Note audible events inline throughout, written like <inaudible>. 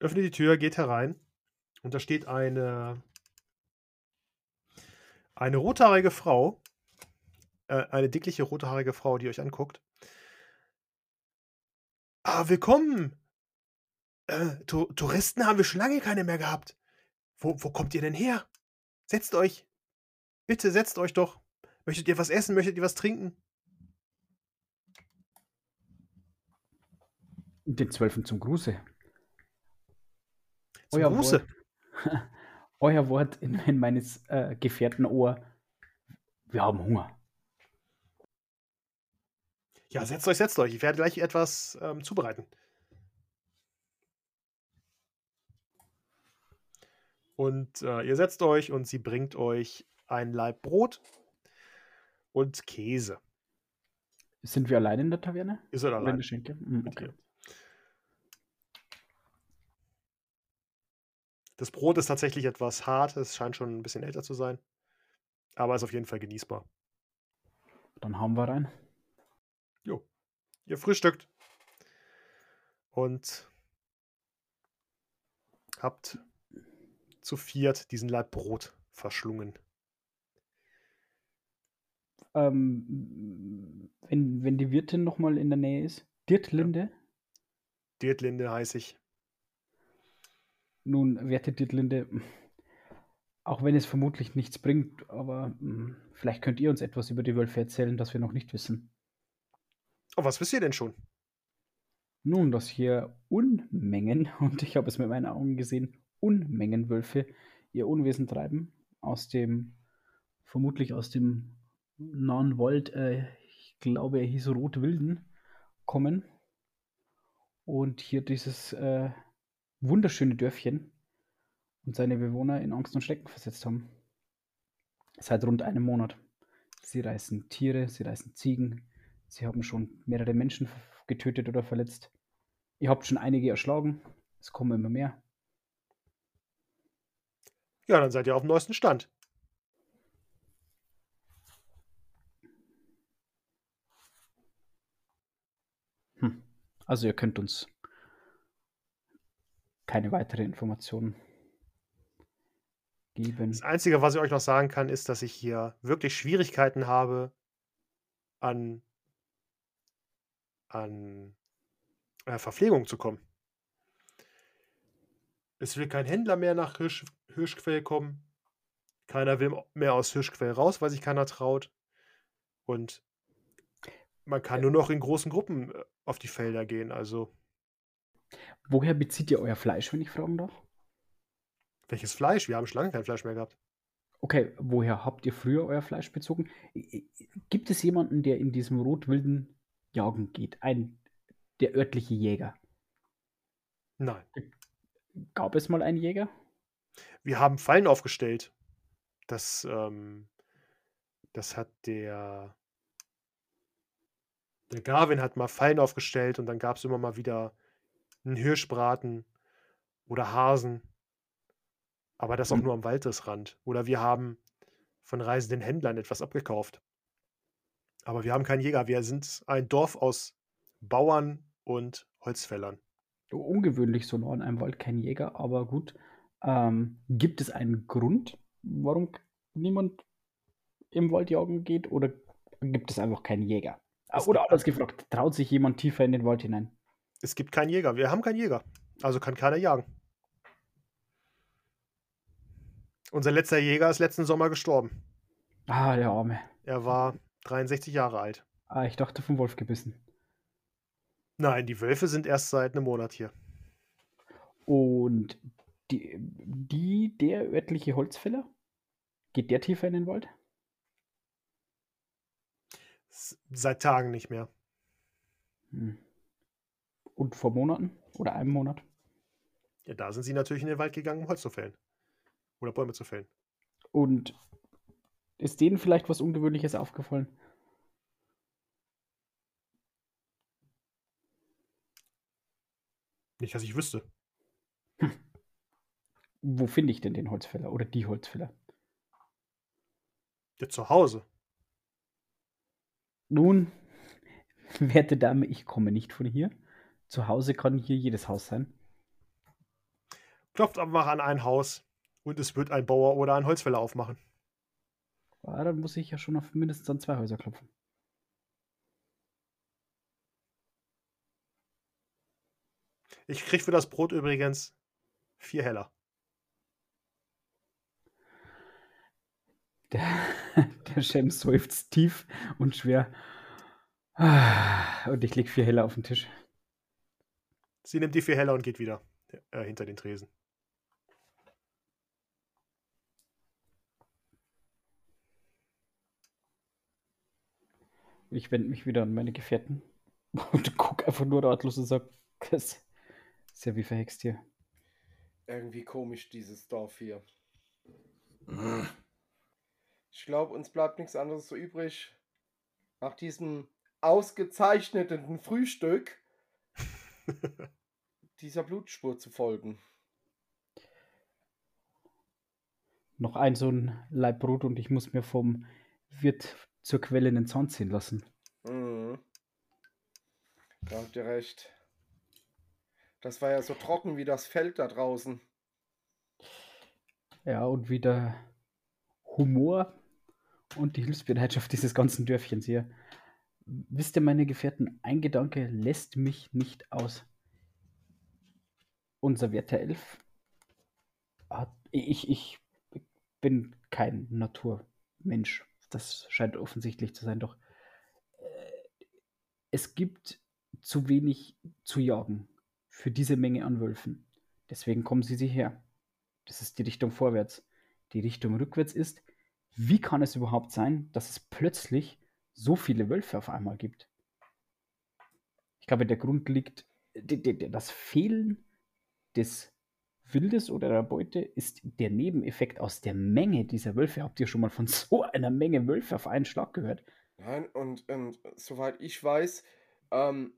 öffnet die Tür, geht herein und da steht eine, eine rothaarige Frau, äh, eine dickliche rothaarige Frau, die euch anguckt. Ah, willkommen! Äh, Tu- Touristen haben wir schon lange keine mehr gehabt. Wo, wo kommt ihr denn her? Setzt euch. Bitte setzt euch doch. Möchtet ihr was essen? Möchtet ihr was trinken? Den Zwölfen zum Gruße. Zum Euer Gruße. Wort, <laughs> euer Wort in, in meines äh, Gefährten Ohr. Wir haben Hunger. Ja, setzt euch, setzt euch. Ich werde gleich etwas ähm, zubereiten. Und äh, ihr setzt euch und sie bringt euch ein Laib Brot und Käse. Sind wir allein in der Taverne? Ihr seid allein. Hm, mit okay. Das Brot ist tatsächlich etwas hart. Es scheint schon ein bisschen älter zu sein. Aber ist auf jeden Fall genießbar. Dann haben wir rein. Jo. Ihr frühstückt. Und habt zu viert diesen Laib Brot verschlungen. Ähm, wenn, wenn die Wirtin nochmal in der Nähe ist. Dirtlinde. Dirtlinde heiße ich. Nun, werte Dirtlinde, auch wenn es vermutlich nichts bringt, aber mh, vielleicht könnt ihr uns etwas über die Wölfe erzählen, das wir noch nicht wissen. Oh, was wisst ihr denn schon? Nun, dass hier Unmengen, <laughs> und ich habe es mit meinen Augen gesehen, Unmengen Wölfe ihr Unwesen treiben, aus dem, vermutlich aus dem nahen Wald, äh, ich glaube, er hieß Rotwilden, kommen und hier dieses äh, wunderschöne Dörfchen und seine Bewohner in Angst und Schrecken versetzt haben. Seit rund einem Monat. Sie reißen Tiere, sie reißen Ziegen, sie haben schon mehrere Menschen getötet oder verletzt. Ihr habt schon einige erschlagen, es kommen immer mehr. Ja, dann seid ihr auf dem neuesten Stand. Hm. Also ihr könnt uns keine weitere Informationen geben. Das Einzige, was ich euch noch sagen kann, ist, dass ich hier wirklich Schwierigkeiten habe, an, an äh, Verpflegung zu kommen. Es will kein Händler mehr nach Hirsch, Hirschquell kommen. Keiner will mehr aus Hirschquell raus, weil sich keiner traut. Und man kann nur noch in großen Gruppen äh, auf die Felder gehen. Also, Woher bezieht ihr euer Fleisch, wenn ich fragen darf? welches Fleisch? Wir haben schon lange kein Fleisch mehr gehabt. Okay, woher habt ihr früher euer Fleisch bezogen? Gibt es jemanden, der in diesem Rotwilden jagen geht? Ein, der örtliche Jäger. Nein. Gab es mal einen Jäger? Wir haben Fallen aufgestellt. Das, ähm, das hat der, der Garvin hat mal Fallen aufgestellt und dann gab es immer mal wieder einen Hirschbraten oder Hasen. Aber das auch Und- nur am Waldesrand. Oder wir haben von reisenden Händlern etwas abgekauft. Aber wir haben keinen Jäger. Wir sind ein Dorf aus Bauern und Holzfällern. Ungewöhnlich so nah an einem Wald kein Jäger, aber gut. Ähm, gibt es einen Grund, warum niemand im Wald jagen geht? Oder gibt es einfach keinen Jäger? Ah, Es Oder anders gefragt, traut sich jemand tiefer in den Wald hinein? Es gibt keinen Jäger. Wir haben keinen Jäger. Also kann keiner jagen. Unser letzter Jäger ist letzten Sommer gestorben. Ah, der Arme. Er war 63 Jahre alt. Ah, ich dachte vom Wolf gebissen. Nein, die Wölfe sind erst seit einem Monat hier. Und die, die, der örtliche Holzfäller? Geht der tiefer in den Wald? Seit Tagen nicht mehr. Hm. Und vor Monaten? Oder einem Monat? Ja, da sind sie natürlich in den Wald gegangen, um Holz zu fällen. Oder Bäume zu fällen. Und ist denen vielleicht was Ungewöhnliches aufgefallen? Nicht, dass ich wüsste. Wo finde ich denn den Holzfäller oder die Holzfäller? Ja, zu Hause. Nun, <laughs> werte Dame, ich komme nicht von hier. Zu Hause kann hier jedes Haus sein. Klopft einfach an ein Haus und es wird ein Bauer oder ein Holzfäller aufmachen. Ja, dann muss ich ja schon auf mindestens an zwei Häuser klopfen. Ich krieg für das Brot übrigens vier Heller. Der, <laughs> der Shem seufzt tief und schwer. Und ich leg vier Heller auf den Tisch. Sie nimmt die vier Heller und geht wieder äh, hinter den Tresen. Ich wende mich wieder an meine Gefährten <laughs> und guck einfach nur ratlos und sag, das ist ja wie verhext hier. Irgendwie komisch, dieses Dorf hier. Ich glaube, uns bleibt nichts anderes so übrig, nach diesem ausgezeichneten Frühstück <laughs> dieser Blutspur zu folgen. Noch ein so ein Brot und ich muss mir vom Wirt zur Quelle in den Zaun ziehen lassen. Mhm. Da habt ihr recht. Das war ja so trocken wie das Feld da draußen. Ja, und wieder Humor und die Hilfsbereitschaft dieses ganzen Dörfchens hier. Wisst ihr, meine Gefährten, ein Gedanke lässt mich nicht aus. Unser werter Elf hat. Ich, ich bin kein Naturmensch. Das scheint offensichtlich zu sein, doch äh, es gibt zu wenig zu jagen für diese Menge an Wölfen. Deswegen kommen sie hierher. Das ist die Richtung vorwärts. Die Richtung rückwärts ist, wie kann es überhaupt sein, dass es plötzlich so viele Wölfe auf einmal gibt? Ich glaube, der Grund liegt, das Fehlen des Wildes oder der Beute ist der Nebeneffekt aus der Menge dieser Wölfe. Habt ihr schon mal von <laughs> so einer Menge Wölfe auf einen Schlag gehört? Nein, und, und soweit ich weiß, ähm,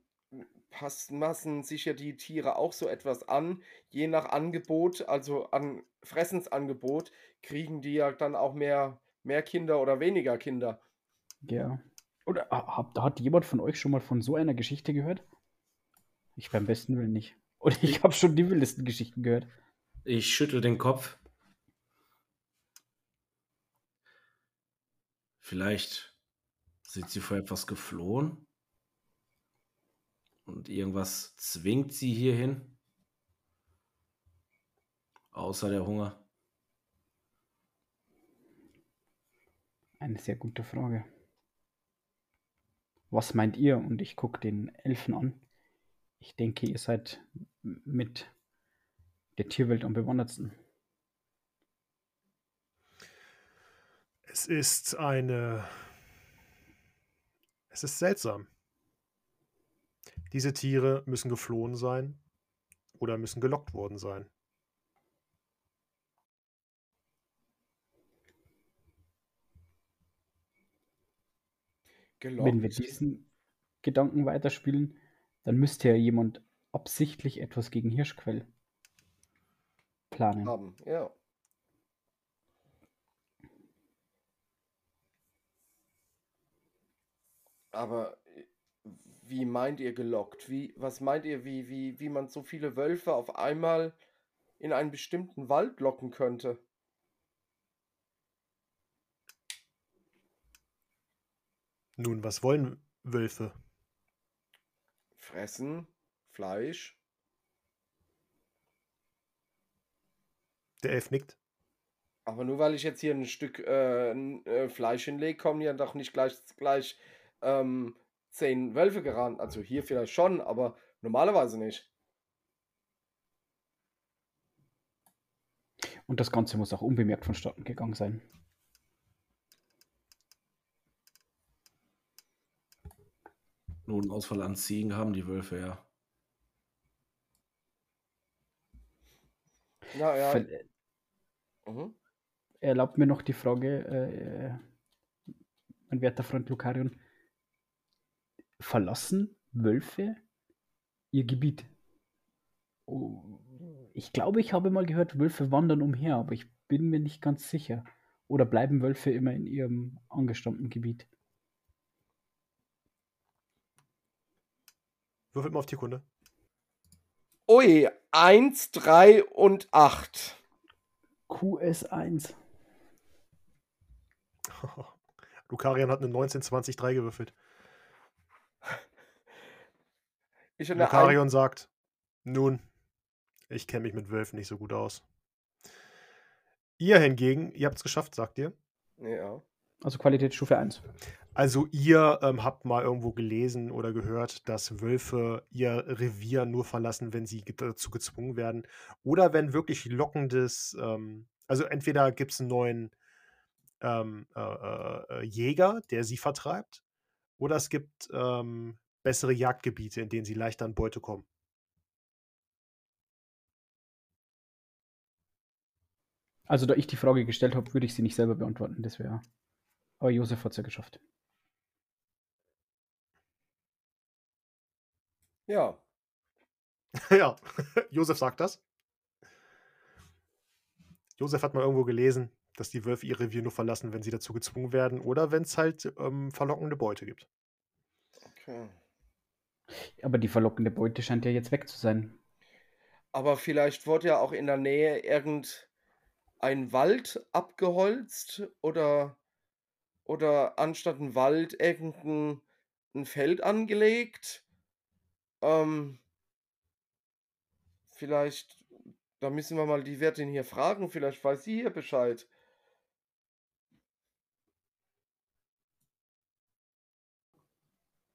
passen sich ja die Tiere auch so etwas an. Je nach Angebot, also an Fressensangebot, kriegen die ja dann auch mehr, mehr Kinder oder weniger Kinder. Ja. Oder hat, hat jemand von euch schon mal von so einer Geschichte gehört? Ich beim besten Willen nicht. Oder ich habe schon die wildesten Geschichten gehört. Ich schüttel den Kopf. Vielleicht sind sie vor etwas geflohen und irgendwas zwingt sie hierhin. Außer der Hunger. Eine sehr gute Frage. Was meint ihr? Und ich gucke den Elfen an. Ich denke, ihr seid mit der Tierwelt am bewundertsten. Es ist eine. Es ist seltsam. Diese Tiere müssen geflohen sein oder müssen gelockt worden sein. Gelockt. Wenn wir diesen Gedanken weiterspielen, dann müsste ja jemand absichtlich etwas gegen Hirschquell planen. Haben, ja. Aber äh, wie meint ihr gelockt? Wie, was meint ihr, wie, wie, wie man so viele Wölfe auf einmal in einen bestimmten Wald locken könnte? Nun, was wollen Wölfe? Fressen, Fleisch. Der Elf nickt. Aber nur weil ich jetzt hier ein Stück äh, äh, Fleisch hinlege, kommen ja doch nicht gleich, gleich ähm, zehn Wölfe gerannt. Also hier vielleicht schon, aber normalerweise nicht. Und das Ganze muss auch unbemerkt vonstatten gegangen sein. Nun, Ausfall an Ziegen haben die Wölfe ja. Ja, ja. Ver mhm. Erlaubt mir noch die Frage, äh, mein werter Freund Lukarion, verlassen Wölfe ihr Gebiet? Oh, ich glaube, ich habe mal gehört, Wölfe wandern umher, aber ich bin mir nicht ganz sicher. Oder bleiben Wölfe immer in ihrem angestammten Gebiet? Würfelt mal auf Tierkunde. Ui, 1, 3 und 8. QS1. <laughs> Lukarian hat eine 19-20-3 gewürfelt. <laughs> Ich eine 1. Lukarion sagt, nun, ich kenne mich mit Wölfen nicht so gut aus. Ihr hingegen, ihr habt es geschafft, sagt ihr. Ja. Also Qualitätsstufe 1. Also ihr ähm, habt mal irgendwo gelesen oder gehört, dass Wölfe ihr Revier nur verlassen, wenn sie dazu gezwungen werden. Oder wenn wirklich lockendes, ähm, also entweder gibt es einen neuen ähm, äh, äh, äh, Jäger, der sie vertreibt, oder es gibt ähm, bessere Jagdgebiete, in denen sie leichter an Beute kommen. Also da ich die Frage gestellt habe, würde ich sie nicht selber beantworten. Das wäre. Aber Josef hat es ja geschafft. Ja. <laughs> ja, Josef sagt das. Josef hat mal irgendwo gelesen, dass die Wölfe ihr Revier nur verlassen, wenn sie dazu gezwungen werden oder wenn es halt ähm, verlockende Beute gibt. Okay. Aber die verlockende Beute scheint ja jetzt weg zu sein. Aber vielleicht wurde ja auch in der Nähe irgendein Wald abgeholzt oder, oder anstatt ein Wald irgendein ein Feld angelegt. Ähm, vielleicht, da müssen wir mal die Wirtin hier fragen, vielleicht weiß sie hier Bescheid.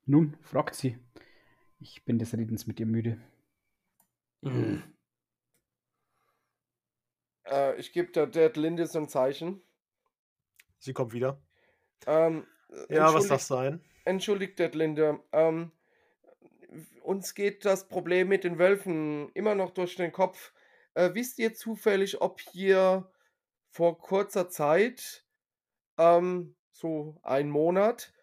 Nun, fragt sie. Ich bin des Redens mit ihr müde. Mhm. Äh, ich gebe der Dead Linde so ein Zeichen. Sie kommt wieder. Ähm, Ja, was darf sein? Entschuldigt, Detlinde. Ähm, uns geht das Problem mit den Wölfen immer noch durch den Kopf. Äh, wisst ihr zufällig, ob hier vor kurzer Zeit, ähm, so ein Monat,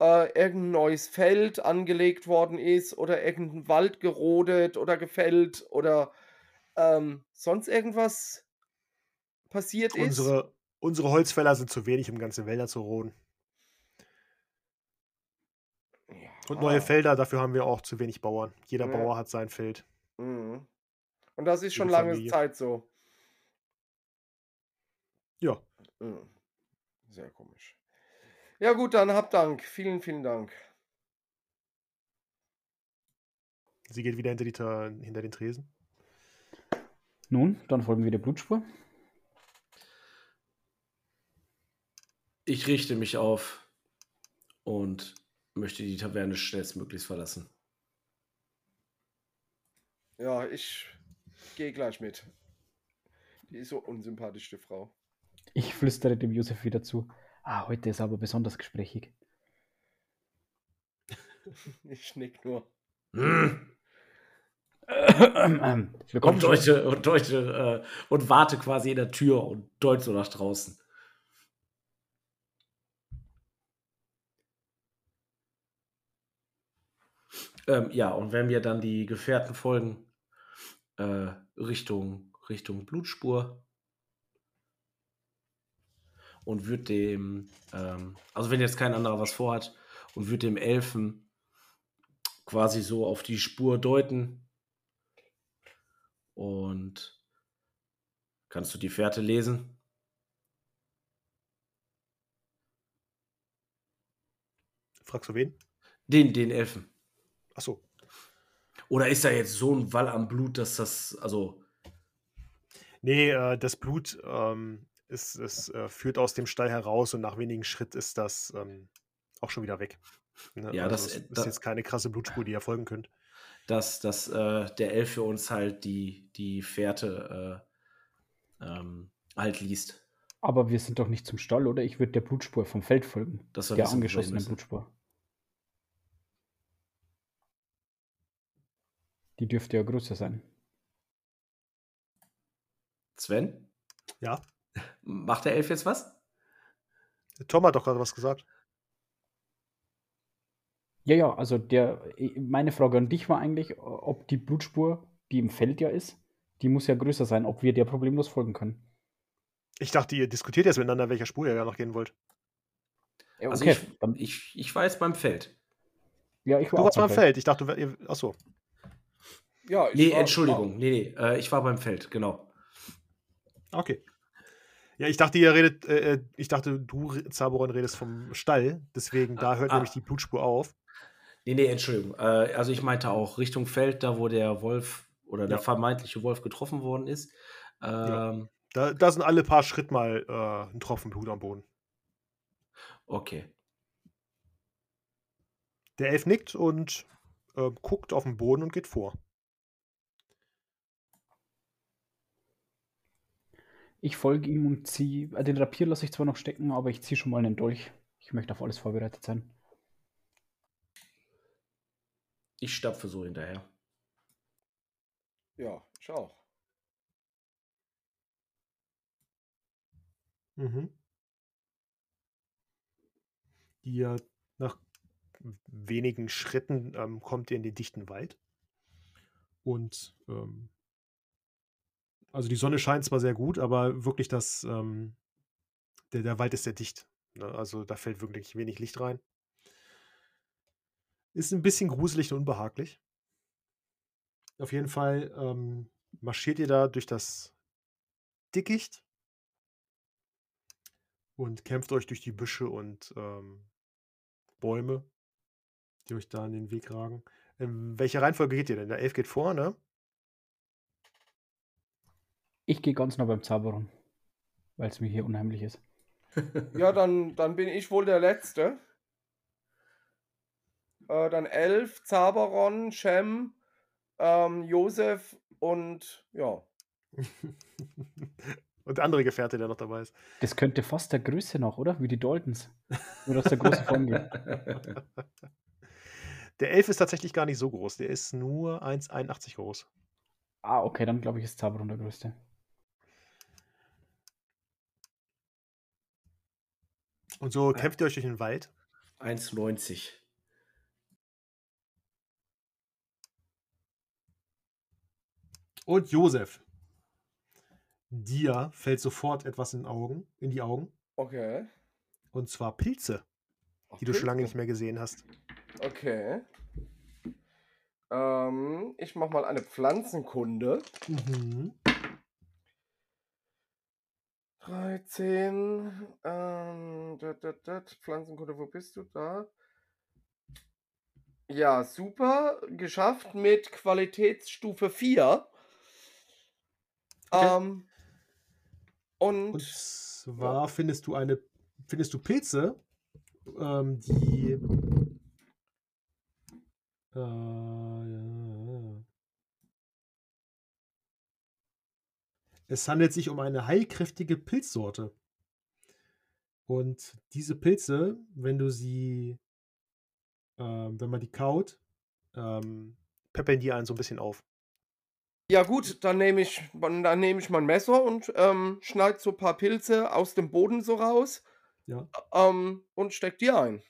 äh, irgendein neues Feld angelegt worden ist oder irgendein Wald gerodet oder gefällt oder ähm, sonst irgendwas passiert ist? Unsere, unsere Holzfäller sind zu wenig, um ganze Wälder zu roden. Und neue Ja. Felder, dafür haben wir auch zu wenig Bauern. Jeder Ja. Bauer hat sein Feld. Mhm. Und das ist schon lange Familie. Zeit so. Ja, Mhm. Sehr komisch. Ja gut, dann habt Dank. Vielen, vielen Dank. sie geht wieder hinter, die, hinter den Tresen. Nun, dann folgen wir der Blutspur. Ich richte mich auf und möchte die Taverne schnellstmöglichst verlassen. Ja, ich gehe gleich mit. Die ist so unsympathisch, die Frau. Ich flüstere dem Josef wieder zu. Ah, heute ist aber besonders gesprächig. <laughs> Ich nick nur. Hm. Wir kommen Und schon. deute, und, deute, äh, und warte quasi in der Tür und deut so nach draußen. Ähm, ja, und wenn wir dann die Gefährten folgen, äh, Richtung, Richtung Blutspur und wird dem, ähm, also wenn jetzt kein anderer was vorhat, und wird dem Elfen quasi so auf die Spur deuten. Und kannst du die Fährte lesen? Fragst du wen? Den, den Elfen. Achso. Oder ist da jetzt so ein Wall am Blut, dass das, also, Nee, äh, das Blut ähm, ist, es äh, führt aus dem Stall heraus und nach wenigen Schritten ist das ähm, auch schon wieder weg. Ne? Ja, das- es ist da- jetzt keine krasse Blutspur, die ihr folgen könnt. dass, dass äh, der Elf für uns halt die, die Fährte äh, ähm, halt liest. Aber wir sind doch nicht zum Stall, oder? Ich würde der Blutspur vom Feld folgen. Das Der angeschossenen müssen. Blutspur. Die dürfte ja größer sein. Sven, Ja. macht der Elf jetzt was? Tom hat doch gerade was gesagt. Ja, ja, also der, meine Frage an dich war eigentlich, ob die Blutspur, die im Feld ja ist, die muss ja größer sein, ob wir der problemlos folgen können. Ich dachte, ihr diskutiert jetzt miteinander, welcher Spur ihr ja noch gehen wollt. Ja, Also okay, ich, dann, ich, ich war jetzt beim Feld. ja, ich war Du auch warst beim beim Feld. Ich dachte, ihr. Achso. Ja, ich Nee, war- Entschuldigung. Nee, nee. Äh, ich war beim Feld, genau. Okay. Ja, ich dachte, ihr redet, äh, äh, ich dachte, du, Zaboron, redest vom Stall. Deswegen, da hört Ah. nämlich die Blutspur auf. Nee, nee, Entschuldigung. Äh, also ich meinte auch Richtung Feld, da wo der Wolf oder der Ja. vermeintliche Wolf getroffen worden ist. Ähm, Da, da sind alle paar Schritt mal äh, ein Tropfen Blut am Boden. Okay. Der Elf nickt und äh, guckt auf den Boden und geht vor. Ich folge ihm und ziehe. Äh, den Rapier lasse ich zwar noch stecken, aber ich ziehe schon mal einen Dolch. Ich möchte auf alles vorbereitet sein. Ich stapfe so hinterher. Ja, ich auch. Mhm. Ihr nach wenigen Schritten ähm, kommt ihr in den dichten Wald. Und ähm, also die Sonne scheint zwar sehr gut, aber wirklich das, ähm, der, der Wald ist sehr dicht. Ne? Also da fällt wirklich wenig Licht rein. Ist ein bisschen gruselig und unbehaglich. Auf jeden Fall ähm, marschiert ihr da durch das Dickicht und kämpft euch durch die Büsche und ähm, Bäume, die euch da in den Weg ragen. In welcher Reihenfolge geht ihr denn? Der Elf geht vor, ne? Ich gehe ganz nah beim Zauberer, weil es mir hier unheimlich ist. <laughs> Ja, dann, dann bin ich wohl der Letzte. Äh, dann Elf, Zaberon, Shem, ähm, Josef und ja. <laughs> und der andere Gefährte, der noch dabei ist. Das könnte fast der Größe noch, oder? Wie die Daltons. Nur dass der große vorn geht. <laughs> Der Elf ist tatsächlich gar nicht so groß. Der ist nur 1,81 groß. Ah, okay, dann glaube ich, ist Zauberer der größte. Und so kämpft ihr euch durch den Wald. 1,90. Und Josef. Dir fällt sofort etwas in, Augen, in die Augen. Okay. Und zwar Pilze, Ach, die du schon lange Pilze. nicht mehr gesehen hast. Okay. Ähm, ich mach mal eine Pflanzenkunde. Mhm. 13. Ähm, dat, dat, dat. Pflanzenkunde, wo bist du da? Ja, super. Geschafft mit Qualitätsstufe 4. Okay. Ähm, und, Und zwar findest du eine, findest du Pilze, ähm, die äh, ja. Es handelt sich um eine heilkräftige Pilzsorte. Und diese Pilze, wenn du sie, ähm, wenn man die kaut, ähm, peppeln die einen so ein bisschen auf. ja gut, dann nehme ich, dann nehme ich mein Messer und ähm, schneide so ein paar Pilze aus dem Boden so raus Ja. ähm, und steck die ein.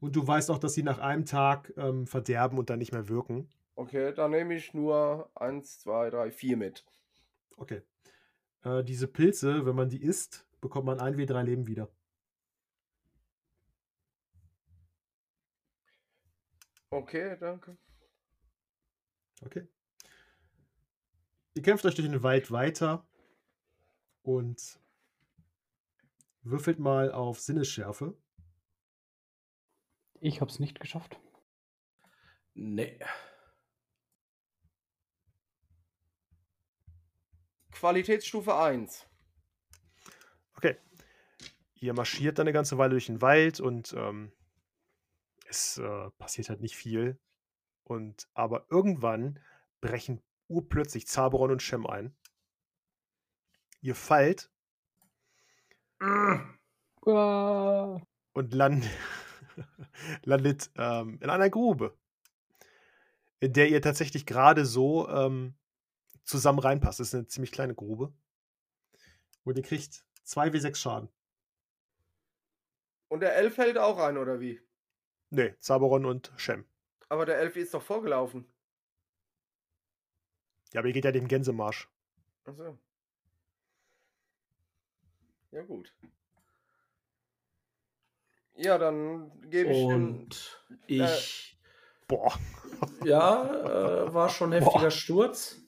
Und du weißt auch, dass sie nach einem Tag ähm, verderben und dann nicht mehr wirken. Okay, dann nehme ich nur 1, 2, 3, 4 mit. Okay. Äh, diese Pilze, wenn man die isst, bekommt man ein W3 Leben wieder. Okay, danke. Okay. Ihr kämpft euch durch den Wald weiter und würfelt mal auf Sinnesschärfe. Ich habe es nicht geschafft. Nee. Qualitätsstufe 1. Okay. Ihr marschiert dann eine ganze Weile durch den Wald und ähm, es äh, passiert halt nicht viel. Und aber irgendwann brechen urplötzlich Zaberon und Shem ein. Ihr fallt Ah, und land, <laughs> landet ähm, in einer Grube, in der ihr tatsächlich gerade so ähm, zusammen reinpasst. Das ist eine ziemlich kleine Grube. Und ihr kriegt 2W6 Schaden. Und der Elf fällt auch rein, oder wie? Nee, Zaberon und Shem. Aber der Elf ist doch vorgelaufen. Ja, aber ihr geht ja dem Gänsemarsch. Achso. Ja, gut. Ja, dann gebe ich. Und ich Boah. Ja, äh, war schon <laughs> heftiger Boah. Sturz.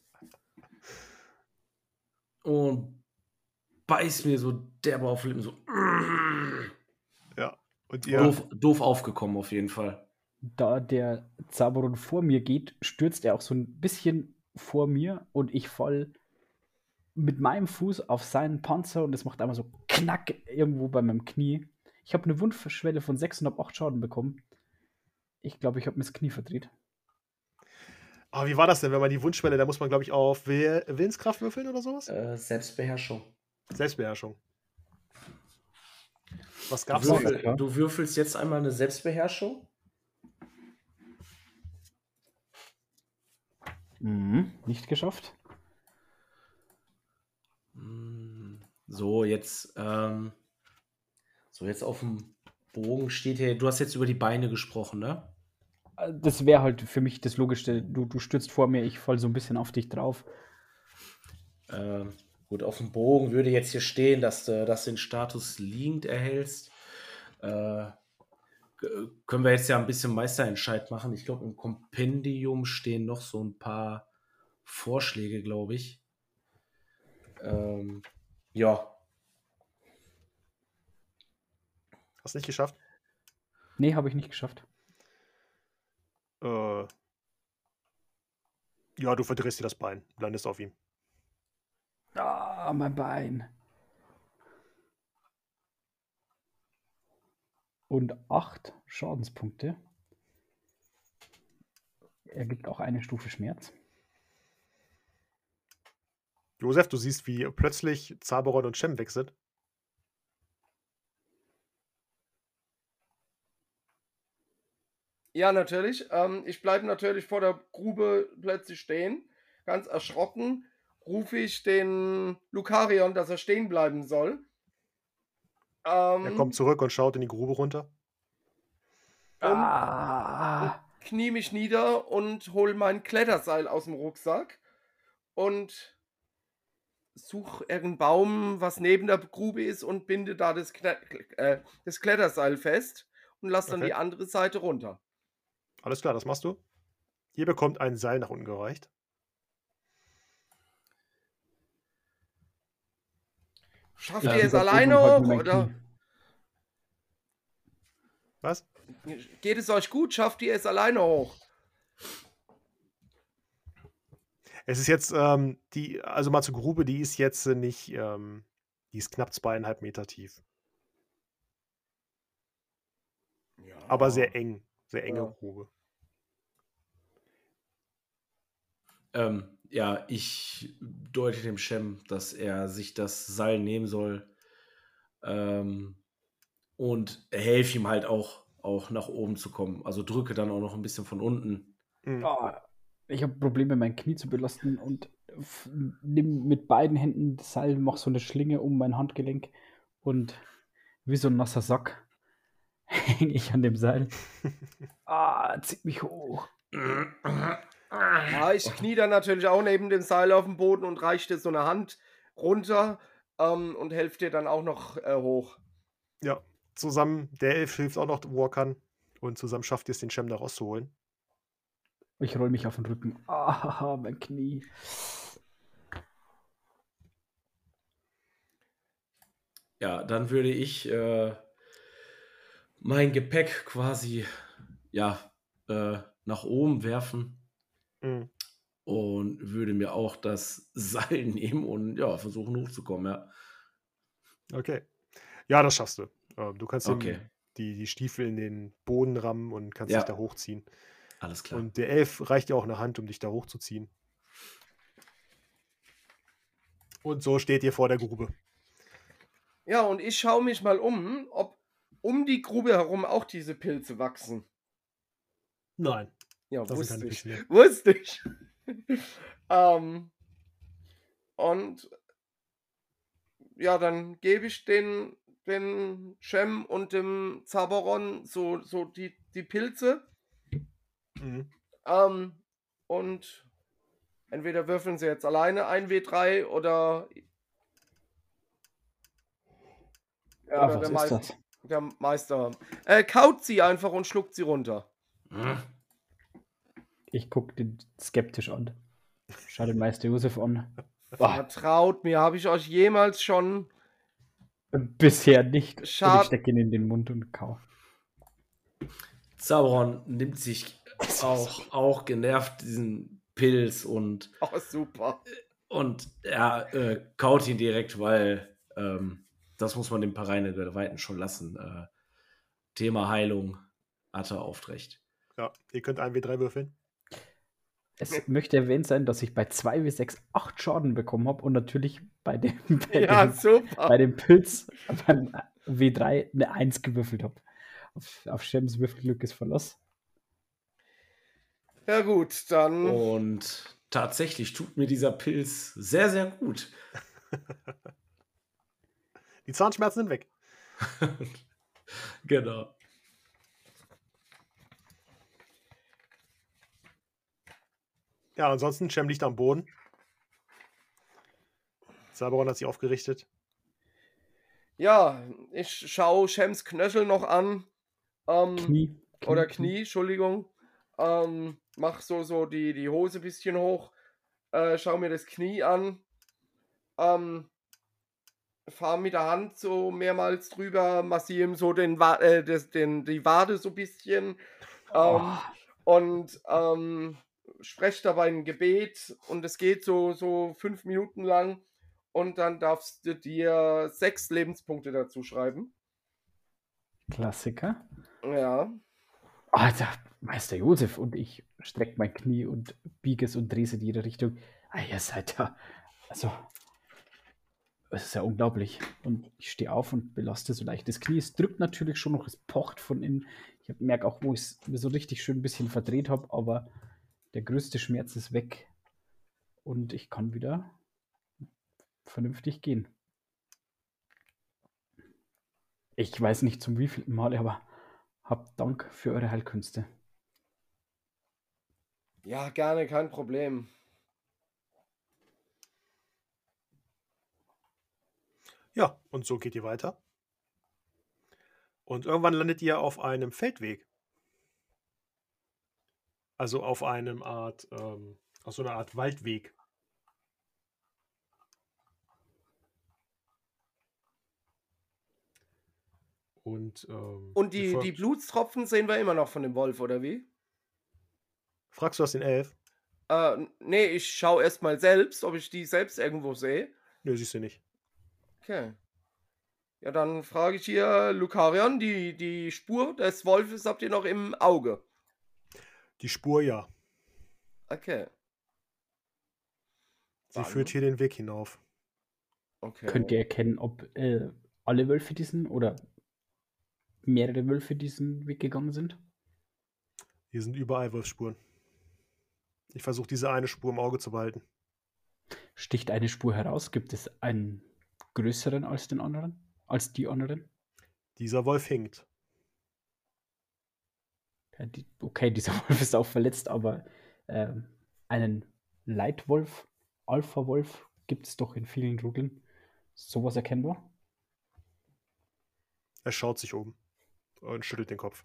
Und beißt mir so derbe auf die Lippen, so. Ja. Und ihr. Doof, doof aufgekommen auf jeden Fall. Da der Zaberon vor mir geht, stürzt er auch so ein bisschen vor mir und ich fall mit meinem Fuß auf seinen Panzer und es macht einmal so knack irgendwo bei meinem Knie. Ich habe eine Wundschwelle von 608 Schaden bekommen. Ich glaube, ich habe mir das Knie verdreht. Ah, wie war das denn, wenn man die Wunschschwelle, da muss man, glaube ich, auf Will- Willenskraft würfeln oder sowas? Äh, Selbstbeherrschung. Selbstbeherrschung. Was Du, gab's da? würfel, du würfelst jetzt einmal eine Selbstbeherrschung. Mhm, nicht geschafft. Mm, So, jetzt, ähm, so jetzt auf dem Bogen steht hier, du hast jetzt über die Beine gesprochen, ne? Das wäre halt für mich das Logischste. Du, du stürzt vor mir, ich fall so ein bisschen auf dich drauf. Ähm, gut, auf dem Bogen würde jetzt hier stehen, dass du dass du den Status liegend erhältst. Äh, können wir jetzt ja ein bisschen Meisterentscheid machen. Ich glaube, im Kompendium stehen noch so ein paar Vorschläge, glaube ich. Ähm, ja, Hast nicht geschafft? Nee, habe ich nicht geschafft. Äh, ja, du verdrehst dir das Bein, landest auf ihm. Ah, mein Bein. Und acht Schadenspunkte. Er gibt auch eine Stufe Schmerz. Josef, du siehst, wie plötzlich Zaberon und Shem weg sind. Ja, natürlich. Ähm, ich bleibe natürlich vor der Grube plötzlich stehen. Ganz erschrocken rufe ich den Lukarion, dass er stehen bleiben soll. Ähm, Er kommt zurück und schaut in die Grube runter. und Ah, knie mich nieder und hol mein Kletterseil aus dem Rucksack und such irgendeinen Baum, was neben der Grube ist und binde da das, Kle äh, das Kletterseil fest und lass dann Okay. die andere Seite runter. Alles klar, das machst du. Ihr bekommt ein Seil nach unten gereicht. Schafft Ja, ihr es alleine halt hoch mein oder. Was? geht es euch gut? Schafft ihr es alleine hoch? Es ist jetzt, ähm, die, also mal zur Grube, die ist jetzt äh, nicht, ähm, die ist knapp zweieinhalb Meter tief. Aber sehr eng. Sehr enge Ja. Grube. ähm, ja, ich deute dem Shem, dass er sich das Seil nehmen soll ähm, und helfe ihm halt auch, auch nach oben zu kommen. Also drücke dann auch noch ein bisschen von unten. Mhm. Ah, ich habe Probleme, mein Knie zu belasten und nimm mit beiden Händen das Seil, mach so eine Schlinge um mein Handgelenk und wie so ein nasser Sack hänge ich an dem Seil. <laughs> Ah, zieht mich hoch. Ja, ich knie dann natürlich auch neben dem Seil auf dem Boden und reiche dir so eine Hand runter ähm, und helfe dir dann auch noch äh, hoch. Ja, zusammen, der Elf hilft auch noch, wo er kann. Und zusammen schafft ihr es, den Shem da rauszuholen. Ich roll mich auf den Rücken. Ah, mein Knie. Ja, dann würde ich äh, mein Gepäck quasi ja, äh, nach oben werfen Mhm. und würde mir auch das <laughs> Seil nehmen und ja, versuchen hochzukommen, ja. Okay. Ja, das schaffst du. Ähm, du kannst Okay. die, die Stiefel in den Boden rammen und kannst Ja. dich da hochziehen. Alles klar. Und der Elf reicht dir auch eine Hand, um dich da hochzuziehen. Und so steht ihr vor der Grube. Ja, und ich schaue mich mal um, ob um die Grube herum auch diese Pilze wachsen. Nein, Ja, <laughs> wusste ich. Wusste <laughs> ich. ähm, und ja, dann gebe ich den, den Shem und dem Zaberon so, so die, die Pilze. Mhm. Ähm, und entweder würfeln sie jetzt alleine ein W3 oder Ja, Oder was ist das? Der Meister. Äh, kaut sie einfach und schluckt sie runter. Hm. Ich gucke den skeptisch an. Schau den Meister Josef an. <laughs> Vertraut mir, habe ich euch jemals schon. Bisher nicht. Schade. Ich stecke ihn in den Mund und kau. Sauron nimmt sich <laughs> auch, auch genervt diesen Pilz und, Oh, super. und er äh, kaut ihn direkt, weil ähm, das muss man dem Pareine Weiten schon lassen. Äh, Thema Heilung hat er oft recht. Ja, ihr könnt ein W3 würfeln. Es möchte erwähnt sein, dass ich bei 2W6 8 Schaden bekommen habe und natürlich bei dem, <laughs> bei Ja, dem, super. bei dem Pilz beim W3 eine 1 gewürfelt habe. Auf, auf Shems Würfelglück ist Verlass. Ja, gut, dann. Und tatsächlich tut mir dieser Pilz sehr, sehr gut. <laughs> Die Zahnschmerzen sind weg. <laughs> genau. Ja, ansonsten, Shem liegt am Boden. Saberon hat sich aufgerichtet. Ja, ich schaue Shems Knöchel noch an. Ähm, Knie. Oder Knie, Entschuldigung. Ähm, mach so, so die, die Hose ein bisschen hoch. Äh, schau mir das Knie an. Ähm, fahr mit der Hand so mehrmals drüber, massiere ihm so den, äh, das, den, die Wade so ein bisschen. Ähm, Und ähm, spreche dabei ein Gebet. Und es geht so, so fünf Minuten lang. Und dann darfst du dir sechs Lebenspunkte dazu schreiben. Klassiker. Ja. Alter, Meister Josef und ich strecke mein Knie und biege es und drehe es in jede Richtung. Ah, ihr seid ja. Also. Es ist ja unglaublich. Und ich stehe auf und belaste so leicht das Knie. Es drückt natürlich schon noch, es pocht von innen. Ich merke auch, wo ich es mir so richtig schön ein bisschen verdreht habe, aber der größte Schmerz ist weg. Und ich kann wieder vernünftig gehen. Ich weiß nicht zum wievielten Mal, aber habt Dank für eure Heilkünste. Ja, gerne, kein Problem. Ja, und so geht ihr weiter. Und irgendwann landet ihr auf einem Feldweg. Also auf einem Art, ähm, auf so einer Art Waldweg. Und, ähm, Und die, die Blutstropfen sehen wir immer noch von dem Wolf, oder wie? Fragst du aus den Elf? Äh, nee, ich schaue erstmal selbst, ob ich die selbst irgendwo sehe. Nö, siehst du nicht. Okay. Ja, dann frage ich hier Lukarion, die, die Spur des Wolfes habt ihr noch im Auge. Die Spur ja. Okay. Sie Dann- führt hier den Weg hinauf. Okay. Könnt ihr erkennen, ob äh, alle Wölfe diesen oder mehrere Wölfe diesen Weg gegangen sind? Hier sind überall Wolfsspuren. Ich versuche diese eine Spur im Auge zu behalten. Sticht eine Spur heraus? Gibt es einen größeren als den anderen? Als die anderen? Dieser Wolf hinkt. Ja, die, okay, <laughs> dieser Wolf ist auch verletzt, aber ähm, einen Leitwolf, Alpha-Wolf gibt es doch in vielen Rudeln. Sowas erkennbar? Er schaut sich um und schüttelt den Kopf.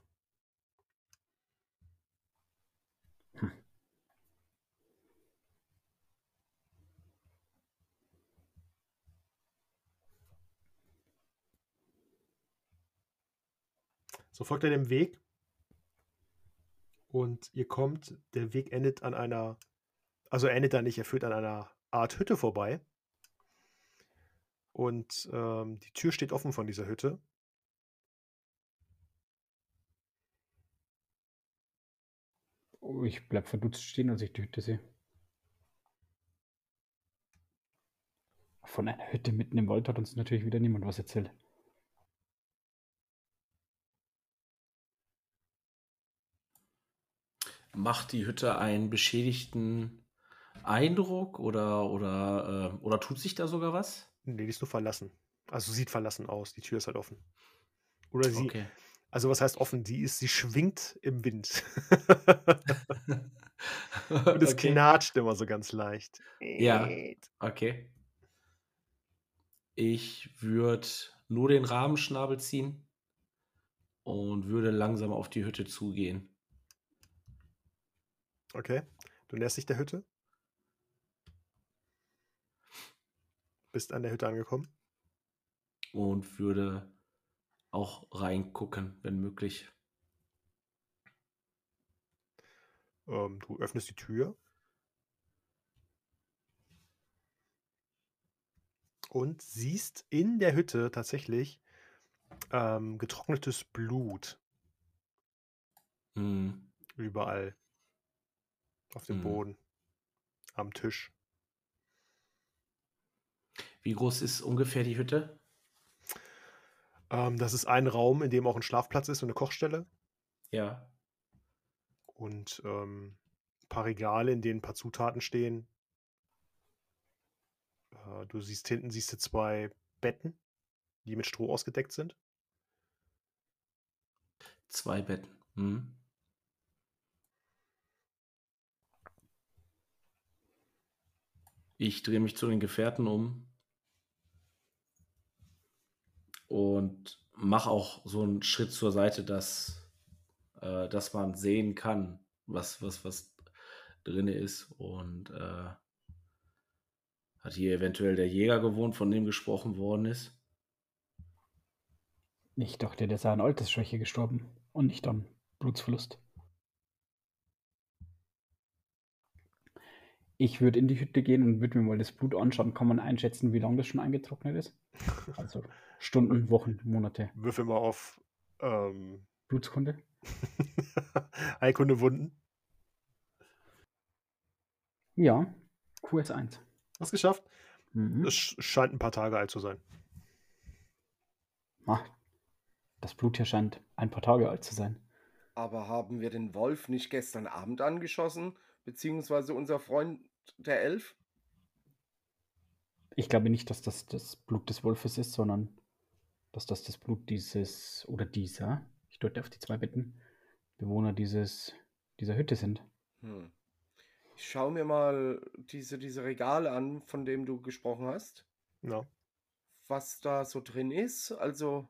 So folgt er dem Weg und ihr kommt, der Weg endet an einer, also er endet da nicht, er führt an einer Art Hütte vorbei. Und ähm, die Tür steht offen von dieser Hütte. Oh, ich bleib verdutzt stehen, als ich die Hütte sehe. Von einer Hütte mitten im Wald hat uns natürlich wieder niemand was erzählt. Macht die Hütte einen beschädigten Eindruck oder, oder, äh, oder tut sich da sogar was? Nee, die ist nur verlassen. Also sieht verlassen aus. Die Tür ist halt offen. Oder sie, Okay. also was heißt offen? Die ist, sie schwingt im Wind. <laughs> Und es okay. knatscht immer so ganz leicht. Ja. okay. Ich würde nur den Rahmenschnabel ziehen und würde langsam auf die Hütte zugehen. Okay. Du näherst dich der Hütte. Bist an der Hütte angekommen. Und würde auch reingucken, wenn möglich. Ähm, du öffnest die Tür. Und siehst in der Hütte tatsächlich ähm, getrocknetes Blut Hm. überall auf dem Mhm. Boden, am Tisch. Wie groß ist ungefähr die Hütte? Ähm, das ist ein Raum, in dem auch ein Schlafplatz ist und eine Kochstelle Ja. und ähm, ein paar Regale, in denen ein paar Zutaten stehen. Äh, du siehst hinten siehst du zwei Betten, die mit Stroh ausgedeckt sind. Zwei Betten. Hm. Ich drehe mich zu den Gefährten um und mache auch so einen Schritt zur Seite, dass, äh, dass man sehen kann, was, was, was drin ist. Und äh, hat hier eventuell der Jäger gewohnt, von dem gesprochen worden ist? Ich dachte, der sei an Altersschwäche gestorben und nicht an Blutsverlust. Ich würde in die Hütte gehen und würde mir mal das Blut anschauen. Kann man einschätzen, wie lange das schon eingetrocknet ist? <laughs> Also Stunden, Wochen, Monate. Würfel mal auf ähm, Blutskunde? <laughs> Heilkunde Wunden. Ja, QS1. Hast geschafft. Mhm. Es sch- scheint ein paar Tage alt zu sein. Ah, das Blut hier scheint ein paar Tage alt zu sein. Aber haben wir den Wolf nicht gestern Abend angeschossen? Beziehungsweise unser Freund der Elf? Ich glaube nicht, dass das das Blut des Wolfes ist, sondern dass das das Blut dieses oder dieser, ich deute auf die zwei Betten, Bewohner dieses, dieser Hütte sind. Hm. Ich schaue mir mal diese, diese Regale an, von dem du gesprochen hast. Ja. Was da so drin ist. Also,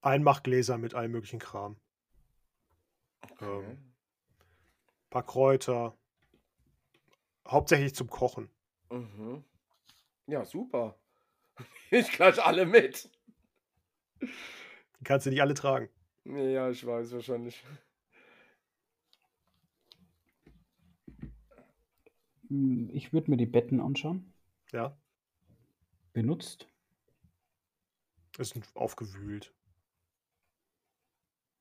Einmachgläser mit allem möglichen Kram. okay. Ähm, paar Kräuter. Hauptsächlich zum Kochen. Mhm. Ja, super. <laughs> Ich gleich alle mit. Die kannst du nicht alle tragen. Ja, ich weiß wahrscheinlich. Hm, Ich würde mir die Betten anschauen. Ja. Benutzt. Es sind aufgewühlt.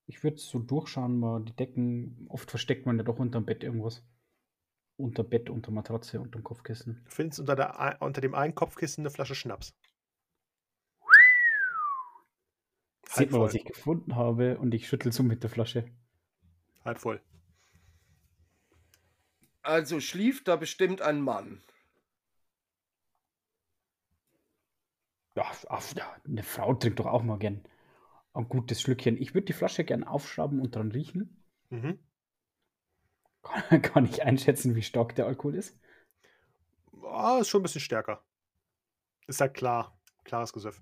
Ich würde so durchschauen, mal die Decken. Oft versteckt man ja doch unterm Bett irgendwas. Unter Bett, unter Matratze, unterm Kopfkissen. Du findest unter, der, unter dem einen Kopfkissen eine Flasche Schnaps. Sieht man, was ich gefunden habe und ich schüttel so mit der Flasche. Halb voll. Also schlief da bestimmt ein Mann. Ja, ja, eine Frau trinkt doch auch mal gern ein gutes Schlückchen. Ich würde die Flasche gern aufschrauben und dran riechen. Mhm. Kann, <laughs> kann ich einschätzen, wie stark der Alkohol ist? Ah, ist schon ein bisschen stärker. Ist halt klar. Klares Gesöff.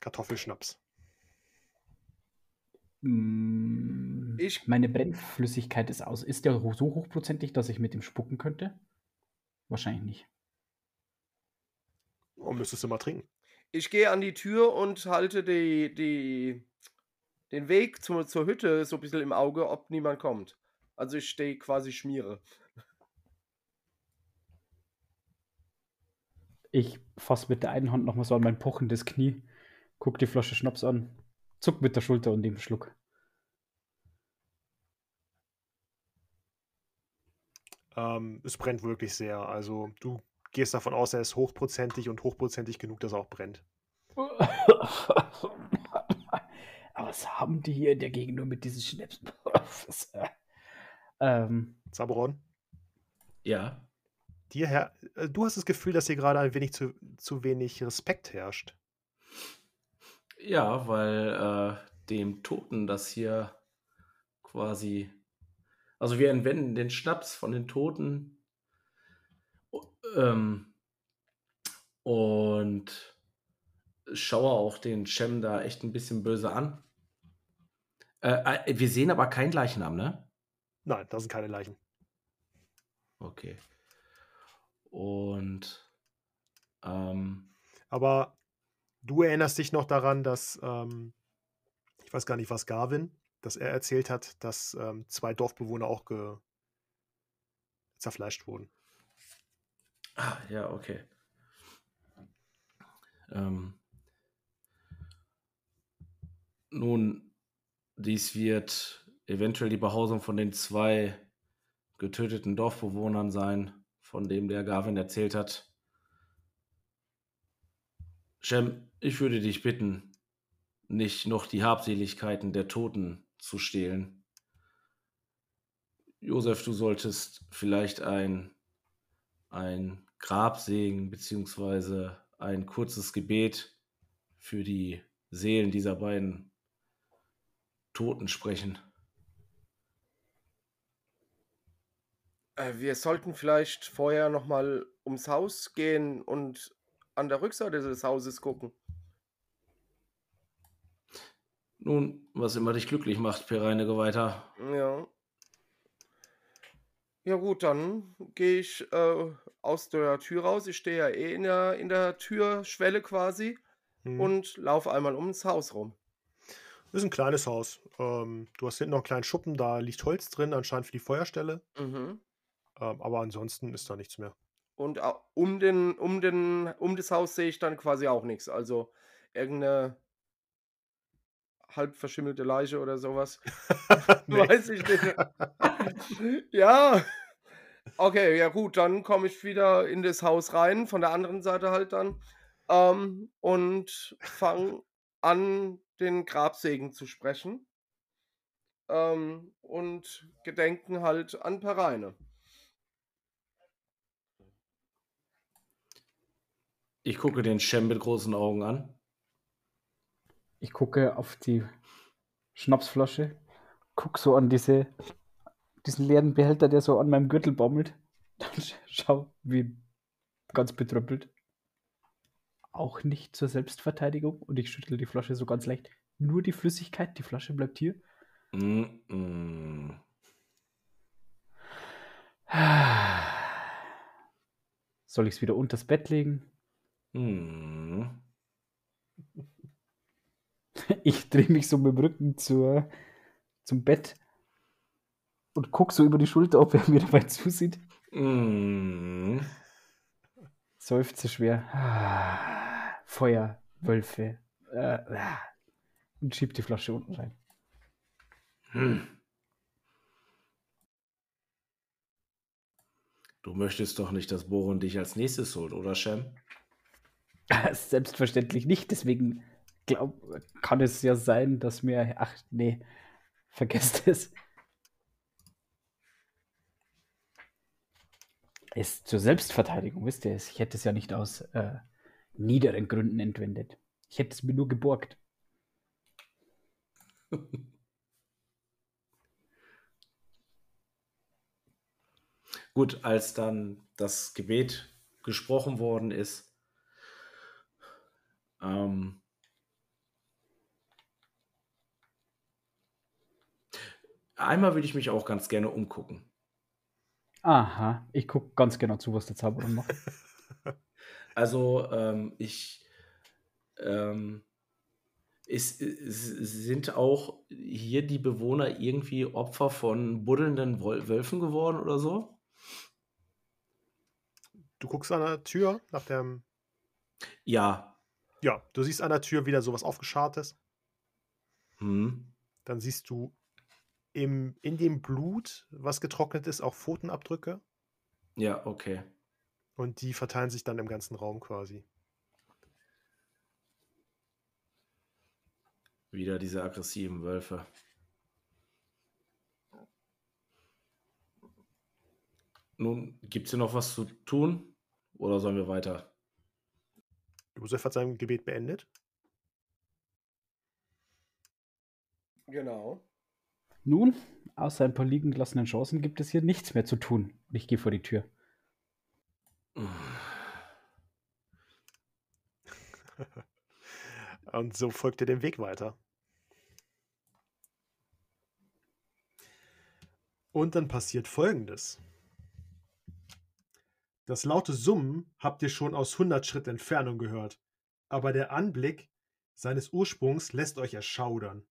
Kartoffelschnaps. Mm, Ich- Meine Brennflüssigkeit ist aus. Ist der so hochprozentig, dass ich mit ihm spucken könnte? Wahrscheinlich nicht. Oh, müsstest du mal trinken. Ich gehe an die Tür und halte die, die, den Weg zur, zur Hütte so ein bisschen im Auge, ob niemand kommt. Also ich stehe quasi schmiere. Ich fasse mit der einen Hand nochmal so an mein pochendes Knie, guck die Flasche Schnaps an, zuck mit der Schulter und nehme Schluck. Ähm, es brennt wirklich sehr. Also du gehst davon aus, er ist hochprozentig und hochprozentig genug, dass er auch brennt. <laughs> Aber was haben die hier dagegen nur mit diesen Schnaps? <laughs> Äh, ähm, Zaberon, Ja. dir her äh, du hast das Gefühl, dass hier gerade ein wenig zu, zu wenig Respekt herrscht. Ja, weil äh, dem Toten das hier quasi. Also wir entwenden den Schnaps von den Toten. Ähm, und schaue auch den Cem da echt ein bisschen böse an. Äh, äh, wir sehen aber keinen Leichnam, ne? Nein, da sind keine Leichen. Okay. Und ähm, Aber du erinnerst dich noch daran, dass, ähm, ich weiß gar nicht, was Garvin, dass er erzählt hat, dass ähm, zwei Dorfbewohner auch zerfleischt wurden. Ah, ja, okay. Ähm, nun, dies wird eventuell die Behausung von den zwei getöteten Dorfbewohnern sein, von dem der Gavin erzählt hat. Shem, ich würde dich bitten, nicht noch die Habseligkeiten der Toten zu stehlen. Josef, du solltest vielleicht ein, ein Grabsegen beziehungsweise ein kurzes Gebet für die Seelen dieser beiden Toten sprechen. Äh, wir sollten vielleicht vorher noch mal ums Haus gehen und an der Rückseite des Hauses gucken. Nun, was immer dich glücklich macht, Pereine weiter. Ja. Ja gut, dann gehe ich äh, aus der Tür raus. Ich stehe ja eh in der, in der Türschwelle quasi Mhm. und laufe einmal ums Haus rum. Das ist ein kleines Haus. Ähm, du hast hinten noch einen kleinen Schuppen, da liegt Holz drin, anscheinend für die Feuerstelle. Mhm. Ähm, aber ansonsten ist da nichts mehr. Und um, den, um, den, um das Haus sehe ich dann quasi auch nichts. Also irgendeine halb verschimmelte Leiche oder sowas. <laughs> <laughs> Weiß ich nicht. ja. Okay, ja gut, dann komme ich wieder in das Haus rein, von der anderen Seite halt dann. Ähm, und fange an, den Grabsegen zu sprechen. Ähm, und gedenken halt an Pereine. Ich gucke den Shem mit großen Augen an. Ich gucke auf die Schnapsflasche, gucke so an diese, diesen leeren Behälter, der so an meinem Gürtel baumelt. <laughs> Dann sch- schau, wie ganz betröppelt. Auch nicht zur Selbstverteidigung und ich schüttel die Flasche so ganz leicht. Nur die Flüssigkeit, die Flasche bleibt hier. Mm -mm. Soll ich es wieder unters Bett legen? Mm. Ich drehe mich so mit dem Rücken zur, zum Bett und gucke so über die Schulter, ob er mir dabei zusieht. Mm. Seufze schwer. Ah, Feuer, Wölfe. Äh, ah. und schiebt die Flasche unten rein. Hm. Du möchtest doch nicht, dass Boron dich als nächstes holt, oder Shem? <laughs> Selbstverständlich nicht, deswegen glaub, kann es ja sein, dass mir. Ach, nee, vergesst <laughs> es. Ist zur Selbstverteidigung, wisst ihr es? Ich hätte es ja nicht aus äh, niederen Gründen entwendet. Ich hätte es mir nur geborgt. <laughs> Gut, als dann das Gebet gesprochen worden ist, ähm, einmal würde ich mich auch ganz gerne umgucken. Aha, ich gucke ganz genau zu, was der Zauberer macht. <laughs> Also ähm, ich ähm, ist, ist, sind auch hier die Bewohner irgendwie Opfer von buddelnden Wölfen geworden oder so? Du guckst an der Tür nach dem. Ja. Ja, du siehst an der Tür wieder sowas aufgeschartes. Hm. Dann siehst du im, in dem Blut, was getrocknet ist, auch Pfotenabdrücke. Ja, okay. Und die verteilen sich dann im ganzen Raum quasi. Wieder diese aggressiven Wölfe. Nun, gibt es hier noch was zu tun? Oder sollen wir weiter? Josef hat sein Gebet beendet. Genau. Nun, außer ein paar liegen gelassenen Chancen gibt es hier nichts mehr zu tun. Ich gehe vor die Tür. <laughs> Und so folgt er dem Weg weiter. Und dann passiert Folgendes. Das laute Summen habt ihr schon aus 100 Schritt Entfernung gehört, aber der Anblick seines Ursprungs lässt euch erschaudern.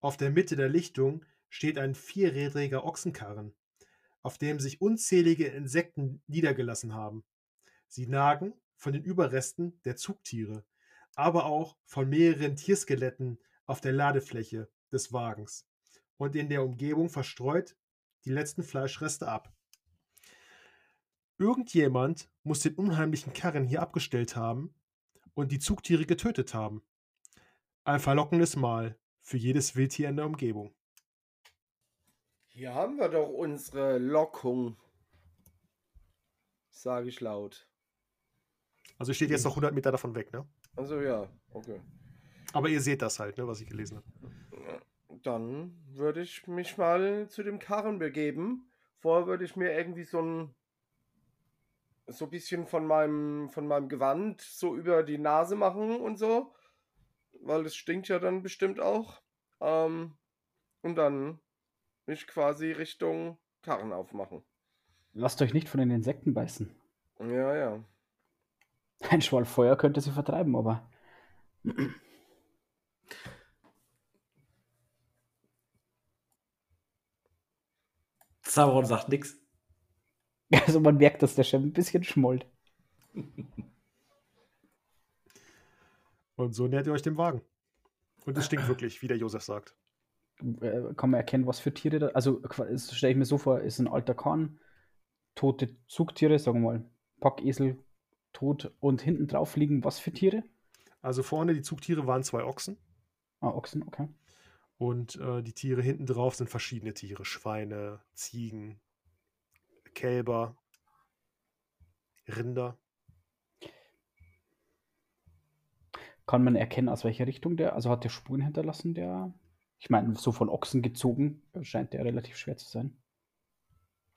Auf der Mitte der Lichtung steht ein vierrädriger Ochsenkarren, auf dem sich unzählige Insekten niedergelassen haben. Sie nagen von den Überresten der Zugtiere, aber auch von mehreren Tierskeletten auf der Ladefläche des Wagens und in der Umgebung verstreut die letzten Fleischreste ab. Irgendjemand muss den unheimlichen Karren hier abgestellt haben und die Zugtiere getötet haben. Ein verlockendes Mal für jedes Wildtier in der Umgebung. Hier haben wir doch unsere Lockung. Sage ich laut. Also steht jetzt noch 100 Meter davon weg, ne? Also ja, okay. Aber ihr seht das halt, ne, was ich gelesen habe. Dann würde ich mich mal zu dem Karren begeben. Vorher würde ich mir irgendwie so ein so ein bisschen von meinem von meinem Gewand so über die Nase machen und so, weil es stinkt ja dann bestimmt auch. Ähm, und dann mich quasi Richtung Karren aufmachen. Lasst euch nicht von den Insekten beißen. Ja, ja. Ein Schwall Feuer könnte sie vertreiben, aber Sauron sagt nichts. also man merkt, dass der Chef ein bisschen schmollt. Und so nähert ihr euch dem Wagen. Und es stinkt wirklich, wie der Josef sagt. Äh, Kann man erkennen, was für Tiere da. Also stelle ich mir so vor, ist ein alter Kahn, tote Zugtiere, sagen wir mal, Packesel, tot und hinten drauf liegen was für Tiere? Also vorne die Zugtiere waren zwei Ochsen Ah, Ochsen, okay. und äh, die Tiere hinten drauf sind verschiedene Tiere. Schweine, Ziegen, Kälber, Rinder. Kann man erkennen, aus welcher Richtung der, also hat der Spuren hinterlassen, der, ich meine, so von Ochsen gezogen, scheint der relativ schwer zu sein.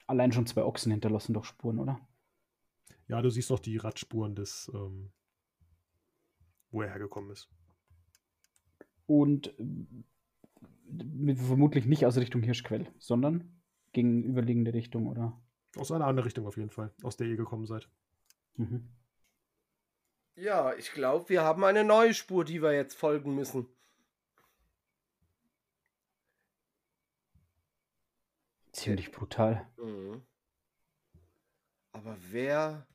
Allein schon zwei Ochsen hinterlassen doch Spuren, oder? Ja, du siehst noch die Radspuren des, ähm, wo er hergekommen ist. Und äh, vermutlich nicht aus Richtung Hirschquell, sondern gegenüberliegende Richtung, oder? Aus einer anderen Richtung auf jeden Fall, aus der ihr gekommen seid. Mhm. Ja, ich glaube, wir haben eine neue Spur, die wir jetzt folgen müssen. Ziemlich brutal. Mhm. Aber wer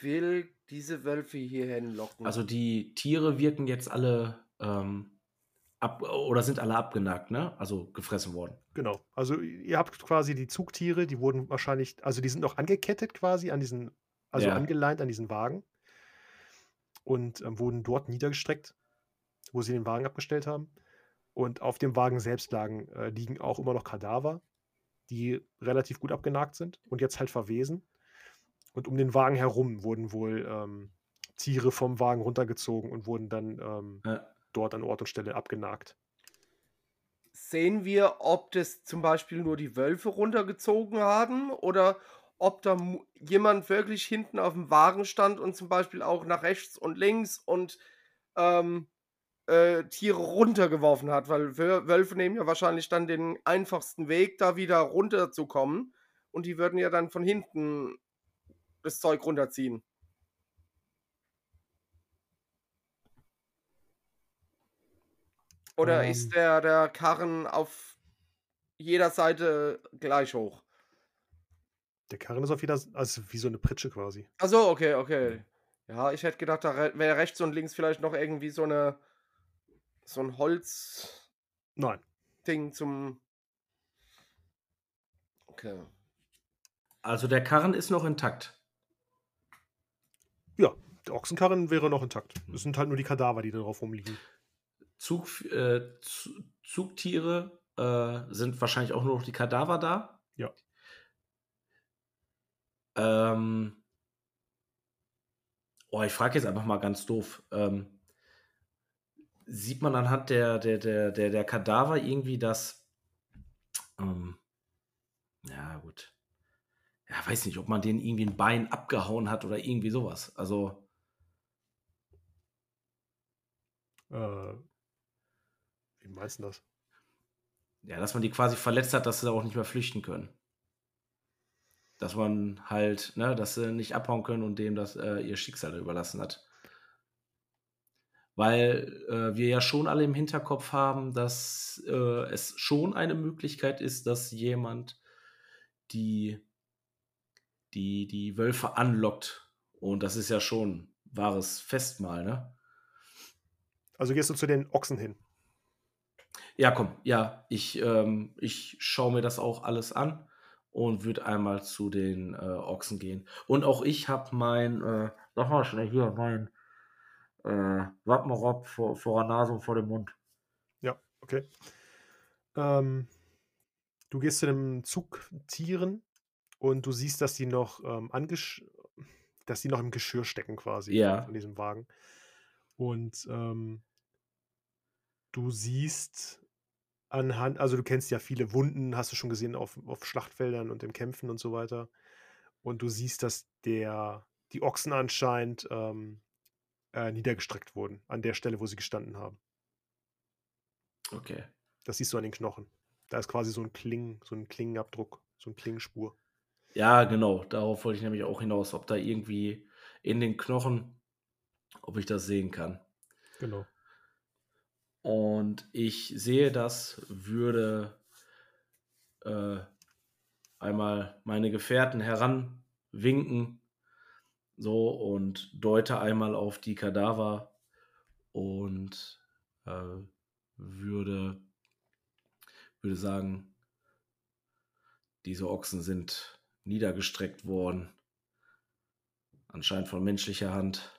will diese Wölfe hierhin locken? Also die Tiere wirken jetzt alle ähm, ab oder sind alle abgenagt, ne? Also gefressen worden. Genau. Also ihr habt quasi die Zugtiere, die wurden wahrscheinlich, also die sind noch angekettet quasi an diesen, also Ja. angeleint an diesen Wagen und ähm, wurden dort niedergestreckt, wo sie den Wagen abgestellt haben. Und auf dem Wagen selbst lagen, äh, liegen auch immer noch Kadaver, die relativ gut abgenagt sind und jetzt halt verwesen. Und um den Wagen herum wurden wohl ähm, Tiere vom Wagen runtergezogen und wurden dann ähm, Ja. dort an Ort und Stelle abgenagt. Sehen wir, ob das zum Beispiel nur die Wölfe runtergezogen haben oder ob da jemand wirklich hinten auf dem Wagen stand und zum Beispiel auch nach rechts und links und ähm, äh, Tiere runtergeworfen hat, weil Wö- Wölfe nehmen ja wahrscheinlich dann den einfachsten Weg, da wieder runterzukommen und die würden ja dann von hinten das Zeug runterziehen. Oder Ähm. ist der, der Karren auf jeder Seite gleich hoch? Der Karren ist auf jeder, also wie so eine Pritsche quasi. Achso, okay, okay. Ja, ich hätte gedacht, da re- wäre rechts und links vielleicht noch irgendwie so eine so ein Holzding Nein. zum. Okay. Also der Karren ist noch intakt. Ja, der Ochsenkarren wäre noch intakt. Es sind halt nur die Kadaver, die da drauf rumliegen. Zug, äh, Zu- Zugtiere äh, sind wahrscheinlich auch nur noch die Kadaver da. Ja. Ähm, oh, ich frage jetzt einfach mal ganz doof. Ähm, sieht man anhand der, der, der, der, der Kadaver irgendwie, dass. Ähm, ja, gut. Ja, weiß nicht, ob man denen irgendwie ein Bein abgehauen hat oder irgendwie sowas. Also, Äh, wie meinst du das? ja, dass man die quasi verletzt hat, dass sie auch nicht mehr flüchten können. dass man halt, ne, dass sie nicht abhauen können und dem das äh, ihr Schicksal überlassen hat. Weil äh, wir ja schon alle im Hinterkopf haben, dass äh, es schon eine Möglichkeit ist, dass jemand die, die, die Wölfe anlockt. Und das ist ja schon wahres Festmahl, ne? Also gehst du zu den Ochsen hin. Ja, komm, ja, ich, ähm, ich schaue mir das auch alles an und würde einmal zu den äh, Ochsen gehen. Und auch ich habe mein, äh, sag mal schnell hier, mein äh, Wappenrob vor, vor der Nase und vor dem Mund. Ja, okay. Ähm, du gehst zu den Zugtieren und du siehst, dass die noch ähm, angesch dass die noch im Geschirr stecken quasi Ja. von diesem Wagen. Und ähm, du siehst anhand, also du kennst ja viele Wunden, hast du schon gesehen auf, auf Schlachtfeldern und im Kämpfen und so weiter. Und du siehst, dass der, die Ochsen anscheinend ähm, äh, niedergestreckt wurden, an der Stelle, wo sie gestanden haben. Okay. Das siehst du an den Knochen. Da ist quasi so ein Kling, so ein Klingenabdruck, so eine Klingenspur. Ja, genau. Darauf wollte ich nämlich auch hinaus, ob da irgendwie in den Knochen, ob ich das sehen kann. Genau. Und ich sehe das, würde äh, einmal meine Gefährten heranwinken, so und deute einmal auf die Kadaver und äh, würde, würde sagen, diese Ochsen sind niedergestreckt worden, anscheinend von menschlicher Hand.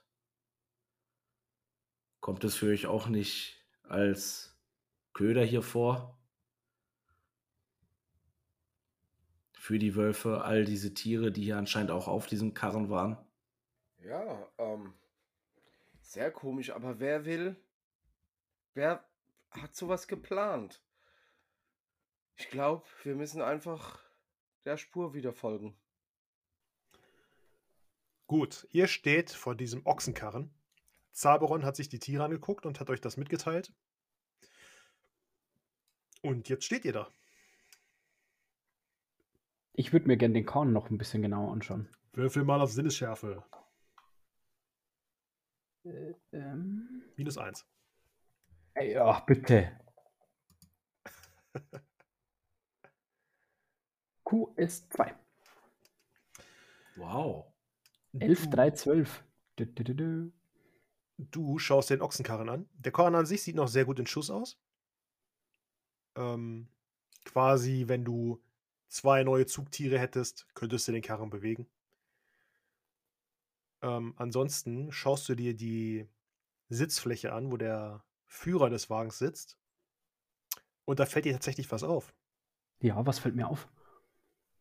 Kommt es für euch auch nicht als Köder hier vor? Für die Wölfe, all diese Tiere, die hier anscheinend auch auf diesem Karren waren. Ja, ähm, sehr komisch, aber wer will, wer hat sowas geplant? Ich glaube, wir müssen einfach der Spur wieder folgen. Gut, ihr steht vor diesem Ochsenkarren. Zaberon hat sich die Tiere angeguckt und hat euch das mitgeteilt. Und jetzt steht ihr da. Ich würde mir gerne den Korn noch ein bisschen genauer anschauen. Würfel mal auf Sinnesschärfe. Äh, ähm, Minus eins. ey, ach, bitte. <laughs> Q ist 2. Wow. 11, Du- 3, 12. Dü, dü, dü, dü. Du schaust den Ochsenkarren an. Der Karren an sich sieht noch sehr gut in Schuss aus. Ähm, quasi, wenn du zwei neue Zugtiere hättest, könntest du den Karren bewegen. Ähm, ansonsten schaust du dir die Sitzfläche an, wo der Führer des Wagens sitzt. Und da fällt dir tatsächlich was auf. Ja, was fällt mir auf?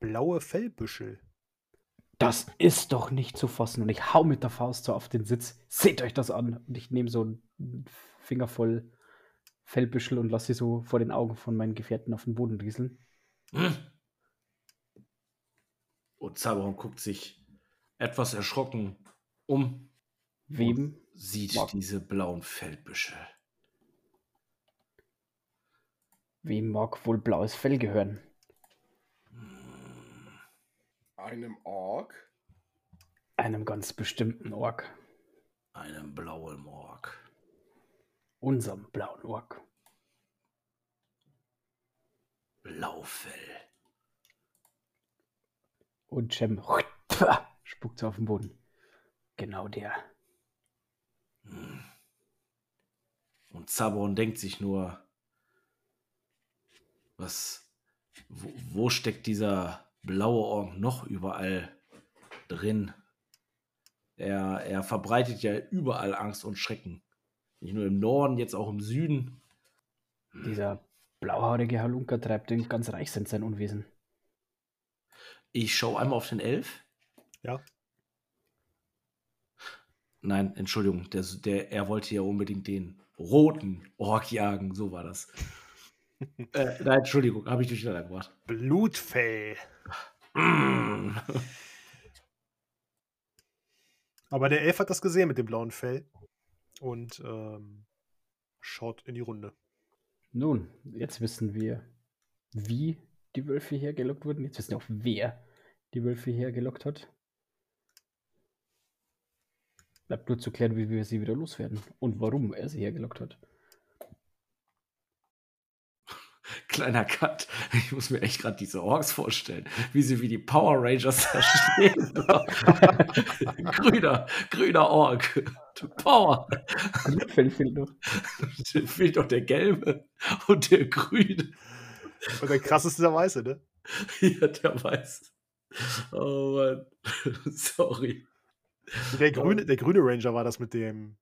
Blaue Fellbüschel. Das ist doch nicht zu fassen. Und ich hau mit der Faust so auf den Sitz. Seht euch das an. Und ich nehme so einen Finger voll Fellbüschel und lasse sie so vor den Augen von meinen Gefährten auf den Boden rieseln. Hm. Und Zaberon guckt sich etwas erschrocken um, Wem? sieht Mag- diese blauen Feldbüschel. Wem mag wohl blaues Fell gehören? Einem Ork? Einem ganz bestimmten Ork. Einem blauen Morg. Unserem blauen Ork. Blaufell. Und Cem <laughs> spuckt auf den Boden. Genau der. Hm. Und Zaberon denkt sich nur, was, wo, wo steckt dieser blaue Ork noch überall drin? Er, er verbreitet ja überall Angst und Schrecken. Nicht nur im Norden, jetzt auch im Süden. Dieser blauhaarige Halunker treibt in ganz Reichsend sein Unwesen. Ich schaue einmal auf den Elf. Ja. Nein, Entschuldigung, der, der, er wollte ja unbedingt den roten Ork jagen, so war das. <laughs> äh, nein, Entschuldigung, habe ich durcheinander gebracht. Blutfell. Mm. Aber der Elf hat das gesehen mit dem blauen Fell und ähm, schaut in die Runde. Nun, jetzt wissen wir, wie die Wölfe hier gelockt wurden. Jetzt wissen wir auch, wer die Wölfe hierher gelockt hat. Bleibt nur zu klären, wie wir sie wieder loswerden und warum er sie hergelockt hat. <laughs> Kleiner Cut. Ich muss mir echt gerade diese Orks vorstellen, wie sie wie die Power Rangers da stehen. <laughs> grüner, grüner Ork. Power. Grünfell <laughs> fehlt noch. fehlt doch der gelbe und der grüne. Und der krasseste der Weiße, ne? Ja, der Weiße. Oh Mann. Sorry. Der grüne, der grüne Ranger war das mit dem.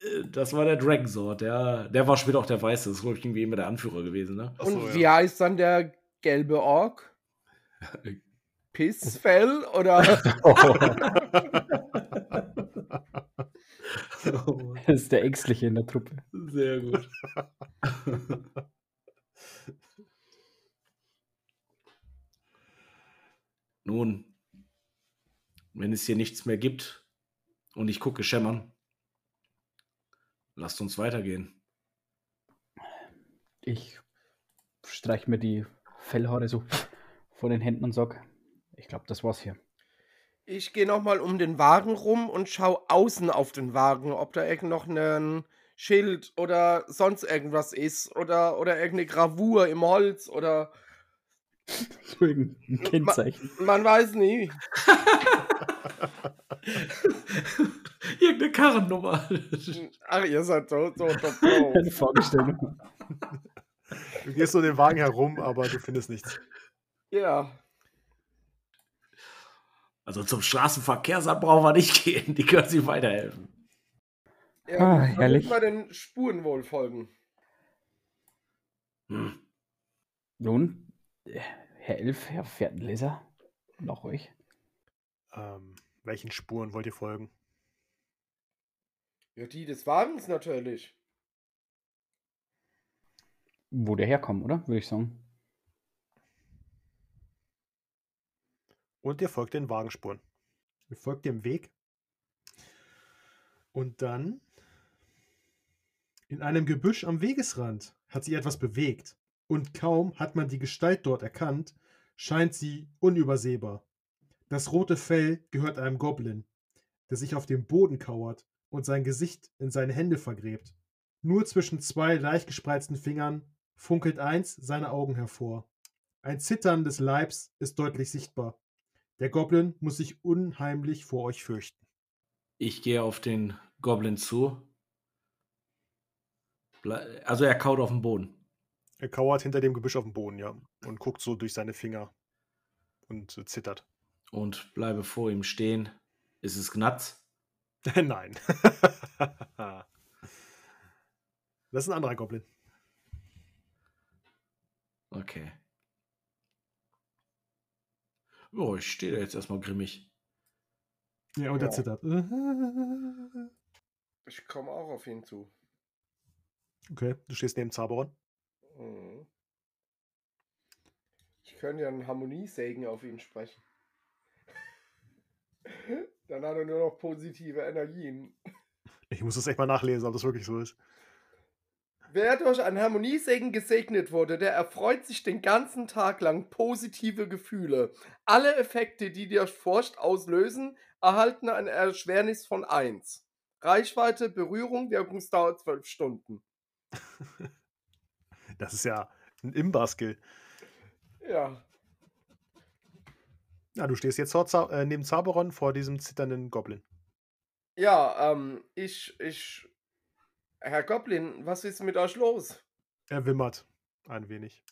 Äh, Das war der Dragon Sword, ja. Der war später auch der Weiße. Das ist, glaube ich, irgendwie immer der Anführer gewesen, ne? Und ja. wie heißt dann der gelbe Ork? <laughs> Pissfell oder? Oh. <laughs> <laughs> Das ist der Ängstliche in der Truppe. Sehr gut. Nun, wenn es hier nichts mehr gibt und ich gucke schämmern, lasst uns weitergehen. Ich streich mir die Fellhaare so von den Händen und sag, ich glaube, das war's hier. Ich gehe nochmal um den Wagen rum und schau außen auf den Wagen, ob da irgend noch ein Schild oder sonst irgendwas ist oder, oder irgendeine Gravur im Holz oder <laughs> So irgendein Kennzeichen. man weiß nie. <laughs> Irgendeine Karrennummer. Ach, ihr seid so, so doof. <laughs> Eine Fragestellung. Du gehst so den Wagen herum, aber du findest nichts. Ja. Also zum Straßenverkehrsamt brauchen wir nicht gehen. Die können sich weiterhelfen. ja Ah, herrlich. wir den Spuren wohl folgen. Hm. Nun, Herr Elf, Herr Fährtenleser, und auch euch. Ähm, welchen Spuren wollt ihr folgen? Ja, die des Wagens natürlich. Wo der herkommt, oder? Würde ich sagen. Und ihr folgt den Wagenspuren. Ihr folgt dem Weg. Und dann in einem Gebüsch am Wegesrand hat sich etwas bewegt. Und kaum hat man die Gestalt dort erkannt, scheint sie unübersehbar. Das rote Fell gehört einem Goblin, der sich auf dem Boden kauert und sein Gesicht in seine Hände vergräbt. Nur zwischen zwei leicht gespreizten Fingern funkelt eins seine Augen hervor. Ein Zittern des Leibs ist deutlich sichtbar. Der Goblin muss sich unheimlich vor euch fürchten. Ich gehe auf den Goblin zu. Also er kaut auf dem Boden. Er kauert hinter dem Gebüsch auf dem Boden, ja, und guckt so durch seine Finger und äh, zittert. und bleibe vor ihm stehen. Ist es Gnatz? <laughs> Nein. das ist ein anderer Goblin. Okay. Oh, ich stehe da jetzt erstmal grimmig. Ja, und Ja. er zittert. Ich komme auch auf ihn zu. Okay, du stehst neben Zaberon. Mhm. Ich könnte ja einen Harmoniesegen auf ihn sprechen. <laughs> Dann hat er nur noch positive Energien. Ich muss das echt mal nachlesen, ob das wirklich so ist. Wer durch einen Harmoniesegen gesegnet wurde, der erfreut sich den ganzen Tag lang positive Gefühle. Alle Effekte, die dir Furcht auslösen, erhalten eine Erschwernis von 1. Reichweite, Berührung, Wirkungsdauer 12 Stunden. <laughs> Das ist ja ein Imbar-Skill. Ja. Ja, du stehst jetzt äh, neben Zaberon vor diesem zitternden Goblin. Ja, ähm, ich, ich. Herr Goblin, was ist mit euch los? Er wimmert ein wenig.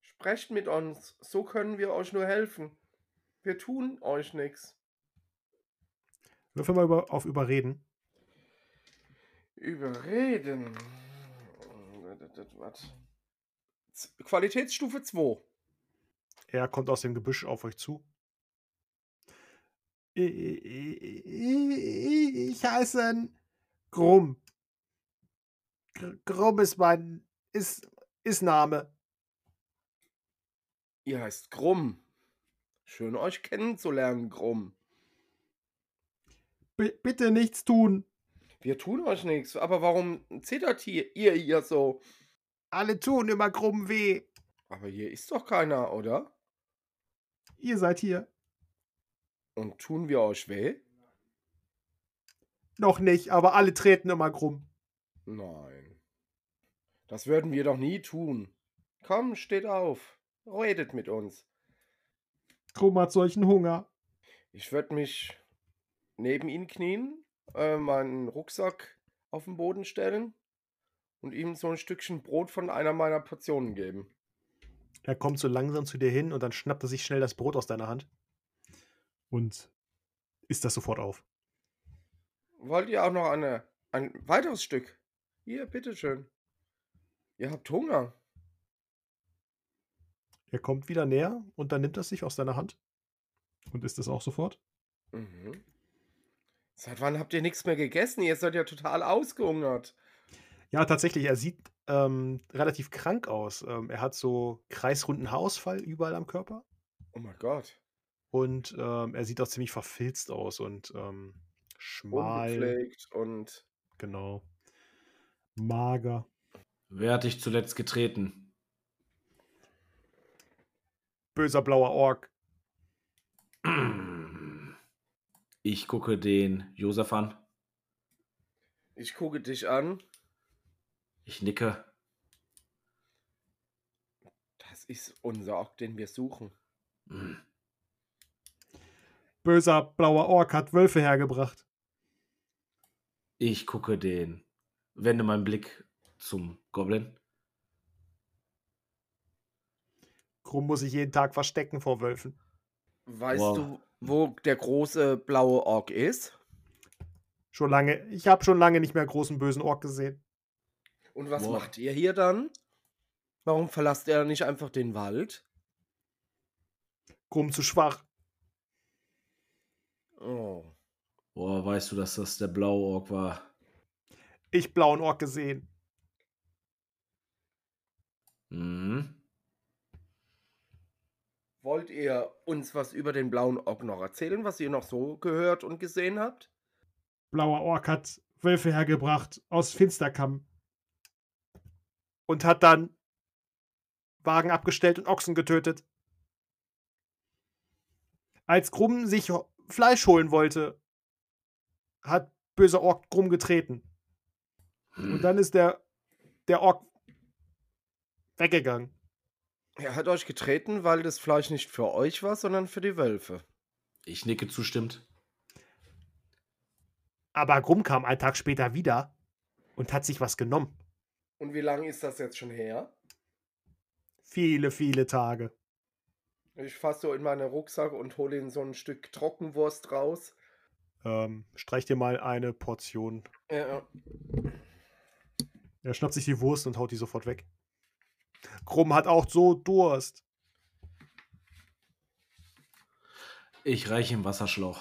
Sprecht mit uns, so können wir euch nur helfen. Wir tun euch nichts. Würfel mal über, auf Überreden. Überreden. Was? Z- Qualitätsstufe 2. Er kommt aus dem Gebüsch auf euch zu. Ich heiße Grumm. Gr- Grumm ist mein ist, ist Name. Ihr heißt Grumm. Schön euch kennenzulernen, Grumm. B bitte nichts tun. Wir tun euch nichts, aber warum zittert hier, ihr hier so? Alle tun immer Grumm weh. Aber hier ist doch keiner, oder? Ihr seid hier. Und tun wir euch weh? Noch nicht, aber alle treten immer krumm. Nein. Das würden wir doch nie tun. Komm, steht auf. Redet mit uns. Krumm hat solchen Hunger. Ich würde mich neben ihn knien, äh, meinen Rucksack auf den Boden stellen und ihm so ein Stückchen Brot von einer meiner Portionen geben. Er kommt so langsam zu dir hin und dann schnappt er sich schnell das Brot aus deiner Hand und isst das sofort auf. Wollt ihr auch noch eine, ein weiteres Stück? Hier, bitteschön. Ihr habt Hunger. Er kommt wieder näher und dann nimmt er sich aus deiner Hand und isst es auch sofort. Mhm. Seit wann habt ihr nichts mehr gegessen? Ihr seid ja total ausgehungert. Ja, tatsächlich, er sieht ähm, relativ krank aus. Ähm, er hat so kreisrunden Haarausfall überall am Körper Oh mein Gott. und ähm, er sieht auch ziemlich verfilzt aus und ähm, schmal. Ungepflegt und Genau. Mager. Wer hat dich zuletzt getreten? Böser blauer Ork. Ich gucke den Josef an. ich gucke dich an. Ich nicke. Das ist unser Ork, den wir suchen. Hm. Böser blauer Ork hat Wölfe hergebracht. Ich gucke den. Wende meinen Blick zum Goblin. Krumm muss sich jeden Tag verstecken vor Wölfen. Weißt Wow. du, wo der große blaue Ork ist? Schon lange, ich habe schon lange nicht mehr großen bösen Ork gesehen. Und was Wow. macht ihr hier dann? Warum verlasst ihr nicht einfach den Wald? Krumm zu schwach. Oh. Boah, weißt du, dass das der blaue Ork war? Ich blauen Ork gesehen. Mhm. Wollt ihr uns was über den blauen Ork noch erzählen, was ihr noch so gehört und gesehen habt? Blauer Ork hat Wölfe hergebracht aus Finsterkamm. Und hat dann Wagen abgestellt und Ochsen getötet. Als Krumm sich Fleisch holen wollte, hat böser Ork Krumm getreten. Und dann ist der, der Ork weggegangen. Er hat euch getreten, weil das Fleisch nicht für euch war, sondern für die Wölfe. Ich nicke zustimmt. Aber Krumm kam einen Tag später wieder und hat sich was genommen. Und wie lange ist das jetzt schon her? Viele, viele Tage. Ich fasse so in meinen Rucksack und hole ihn so ein Stück Trockenwurst raus. Ähm, streich dir mal eine Portion. Ja, Er schnappt sich die Wurst und haut die sofort weg. Krumm hat auch so Durst. Ich reiche ihm Wasserschlauch.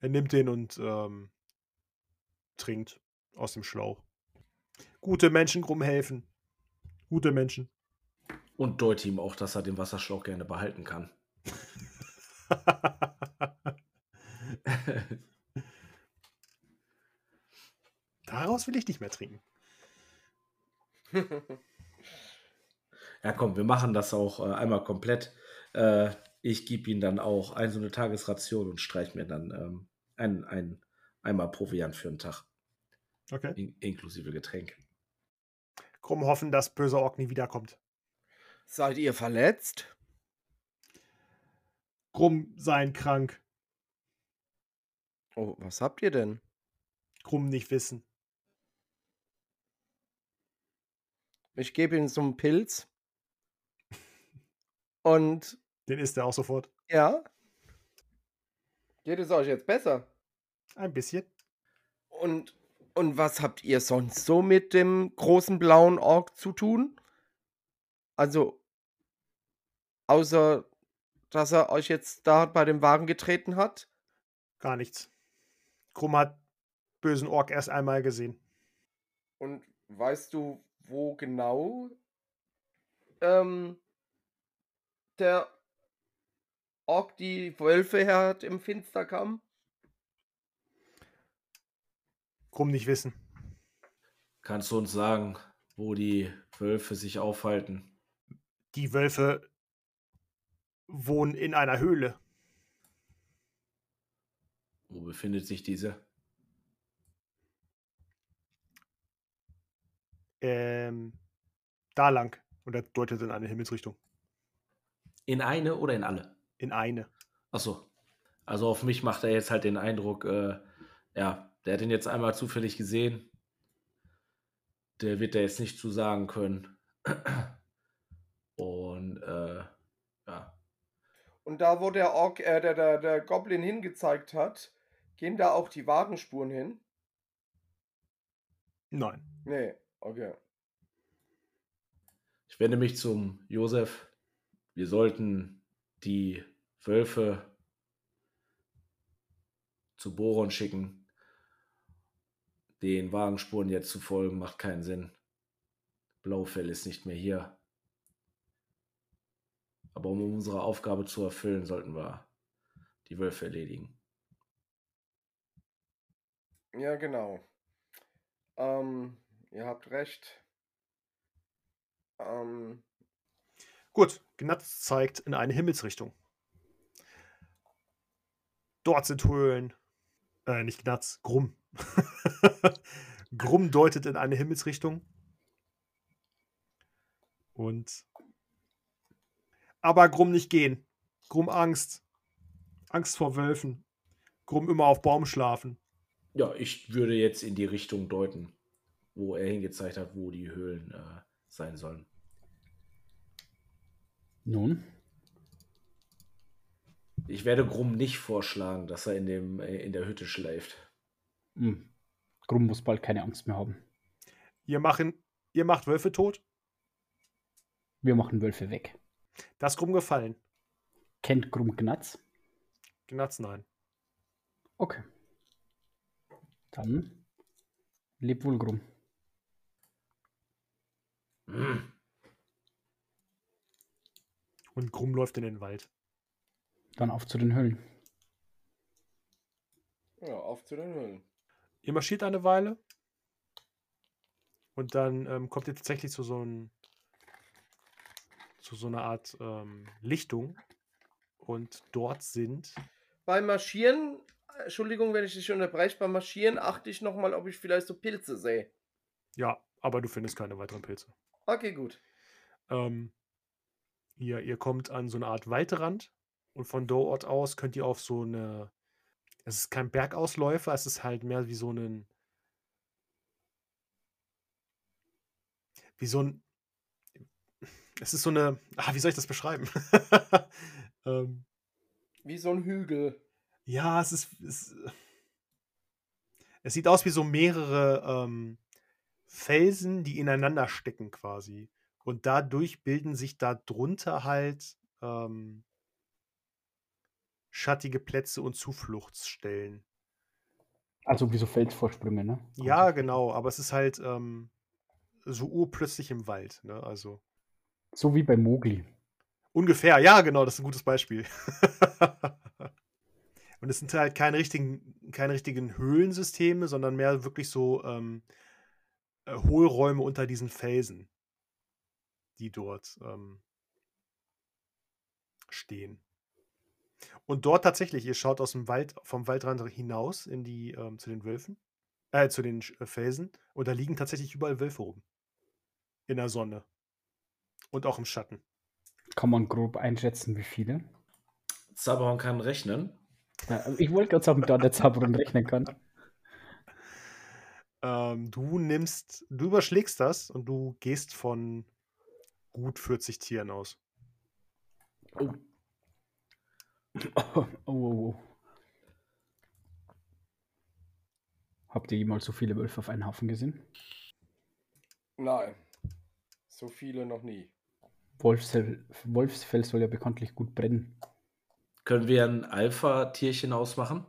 Er nimmt den und ähm, trinkt aus dem Schlauch. Gute Menschen Krumm helfen. Gute Menschen. Und deute ihm auch, dass er den Wasserschlauch gerne behalten kann. <laughs> Daraus will ich nicht mehr trinken. <laughs> Ja, komm, wir machen das auch äh, einmal komplett. Äh, ich gebe ihm dann auch ein, so eine Tagesration und streich mir dann ähm, ein, ein, einmal Proviant für einen Tag, Okay. in, inklusive Getränk. Krumm hoffen, dass böser Ork nie wiederkommt. Seid ihr verletzt? Krumm sein krank. Oh, was habt ihr denn? Krumm nicht wissen. Ich gebe ihm so einen Pilz. Und Den isst er auch sofort. ja. Geht es euch jetzt besser? Ein bisschen. Und, und was habt ihr sonst so mit dem großen blauen Ork zu tun? Also, außer dass er euch jetzt da bei dem Wagen getreten hat? Gar nichts. Krumm hat bösen Ork erst einmal gesehen. Und weißt du, wo genau ähm, der Ork die Wölfe her hat im Finsterkamm? Krumm nicht wissen. Kannst du uns sagen, wo die Wölfe sich aufhalten? Die Wölfe wohnen in einer Höhle. Wo befindet sich diese? Ähm, da lang. Und er deutet in eine Himmelsrichtung. In eine oder in alle? In eine. Achso. Also auf mich macht er jetzt halt den Eindruck, äh, ja, der hat ihn jetzt einmal zufällig gesehen. Der wird da jetzt nicht zu sagen können. Und äh, ja. Und da, wo der, Ork, äh, der, der, der Goblin hingezeigt hat, gehen da auch die Wagenspuren hin? Nein. Nee, okay. Ich wende mich zum Josef. Wir sollten die Wölfe zu Boron schicken. Den Wagenspuren jetzt zu folgen, macht keinen Sinn. Blaufell ist nicht mehr hier. Aber um unsere Aufgabe zu erfüllen, sollten wir die Wölfe erledigen. Ja, genau. Ähm, ihr habt recht. Ähm, Gut, Gnatz zeigt in eine Himmelsrichtung. Dort sind Höhlen. Äh, nicht Gnatz, Grumm. <laughs> Grumm deutet in eine Himmelsrichtung. Und. Aber Grumm nicht gehen. Grumm Angst. Angst vor Wölfen. Grumm immer auf Baum schlafen. Ja, ich würde jetzt in die Richtung deuten, wo er hingezeigt hat, wo die Höhlen äh, sein sollen. Nun, Ich werde Grumm nicht vorschlagen, dass er in, dem, äh, in der Hütte schläft. hm, Grumm muss bald keine Angst mehr haben. Ihr, machen, ihr macht Wölfe tot. Wir machen Wölfe weg. Das ist Grumm gefallen. Kennt Grumm Gnatz? Gnatz, nein. Okay. Dann leb wohl Grumm. Hm. Und Grumm läuft in den Wald. Dann auf zu den Höhlen. ja, auf zu den Höhlen. Ihr marschiert eine Weile. Und dann ähm, kommt ihr tatsächlich zu so, ein, zu so einer Art ähm, Lichtung. Und dort sind. Beim Marschieren, Entschuldigung, wenn ich dich unterbreche, beim Marschieren achte ich nochmal, ob ich vielleicht so Pilze sehe. Ja, aber du findest keine weiteren Pilze. Okay, gut. Ähm, ihr, ihr kommt an so eine Art Waldrand. Und von dort aus könnt ihr auf so eine. Es ist kein Bergausläufer, es ist halt mehr wie so ein. Wie so ein. Es ist so eine. Ah, wie soll ich das beschreiben? <laughs> ähm, Wie so ein Hügel. ja, es ist. Es, es sieht aus wie so mehrere ähm, Felsen, die ineinander stecken quasi. Und dadurch bilden sich da drunter halt ähm, schattige Plätze und Zufluchtsstellen. Also wie so Felsvorsprünge, ne? Ja, genau, aber es ist halt ähm, so urplötzlich im Wald. Ne? Also So wie bei Mowgli. ungefähr, ja, genau, das ist ein gutes Beispiel. <laughs> und es sind halt keine richtigen, keine richtigen Höhlensysteme, sondern mehr wirklich so ähm, äh, Hohlräume unter diesen Felsen, die dort ähm, stehen. Und dort tatsächlich, ihr schaut aus dem Wald, vom Waldrand hinaus in die, ähm, zu den Wölfen, äh, zu den äh, Felsen, und da liegen tatsächlich überall Wölfe rum. In der Sonne. Und auch im Schatten. Kann man grob einschätzen, wie viele? Zaberhorn kann rechnen. Ja, also ich wollte gerade sagen, da der Zauberin rechnen kann. Ähm, du nimmst, du überschlägst das und du gehst von gut 40 Tieren aus. Oh, Oh, oh, oh. Habt ihr jemals so viele Wölfe auf einen Haufen gesehen? Nein. So viele noch nie. Wolfsfell, Wolfsfell soll ja bekanntlich gut brennen. können wir ein Alpha-Tierchen ausmachen?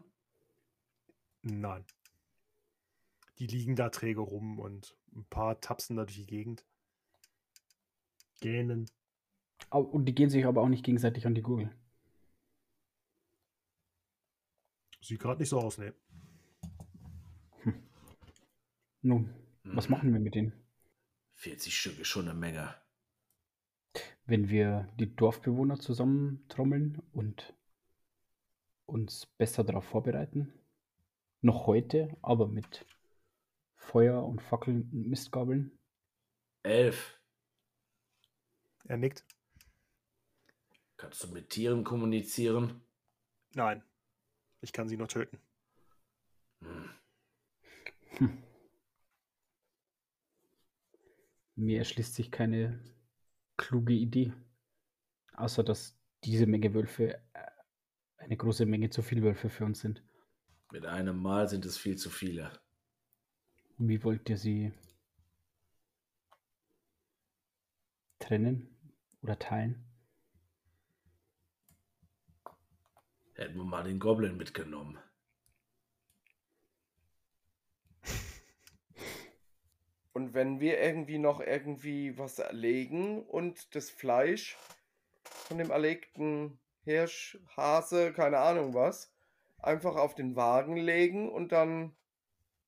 Nein. Die liegen da träge rum und ein paar tapsen da durch die Gegend. Gähnen. Und die gehen sich aber auch nicht gegenseitig an die Gurgel. Sieht gerade nicht so aus, ne. Nun, was Hm, machen wir mit denen? 40 Stück ist schon eine Menge. wenn wir die Dorfbewohner zusammentrommeln und uns besser darauf vorbereiten? Noch heute, aber mit Feuer und Fackeln und Mistgabeln? Elf. Er nickt. Kannst du mit Tieren kommunizieren? Nein. Ich kann sie nur töten. Hm. Hm. Mir erschließt sich keine kluge Idee. Außer dass diese Menge Wölfe äh, eine große Menge zu viel Wölfe für uns sind. Mit einem Mal sind es viel zu viele. Wie wollt ihr sie trennen oder teilen? Hätten wir mal den Goblin mitgenommen. Und wenn wir irgendwie noch irgendwie was erlegen und das Fleisch von dem erlegten Hirsch, Hase, keine Ahnung was, einfach auf den Wagen legen und dann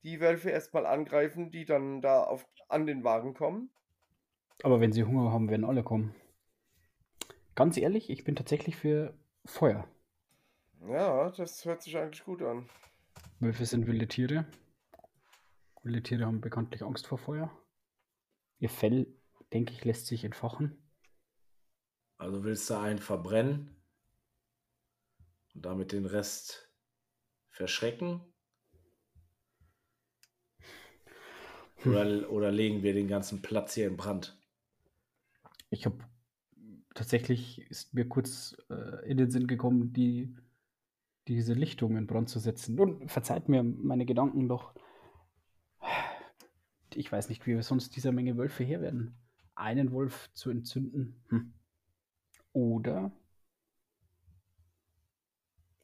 die Wölfe erstmal angreifen, die dann da auf, an den Wagen kommen. Aber wenn sie Hunger haben, werden alle kommen. Ganz ehrlich, ich bin tatsächlich für Feuer. Ja, das hört sich eigentlich gut an. Wölfe sind wilde Tiere. Wilde Tiere haben bekanntlich Angst vor Feuer. Ihr Fell, denke ich, lässt sich entfachen. Also willst du einen verbrennen und damit den Rest verschrecken? Hm. Oder, oder legen wir den ganzen Platz hier in Brand? Ich habe tatsächlich ist mir kurz äh, in den Sinn gekommen, die diese Lichtung in Brand zu setzen. Und verzeiht mir meine Gedanken doch. Ich weiß nicht, wie wir sonst dieser Menge Wölfe her werden. Einen Wolf zu entzünden. Hm. Oder.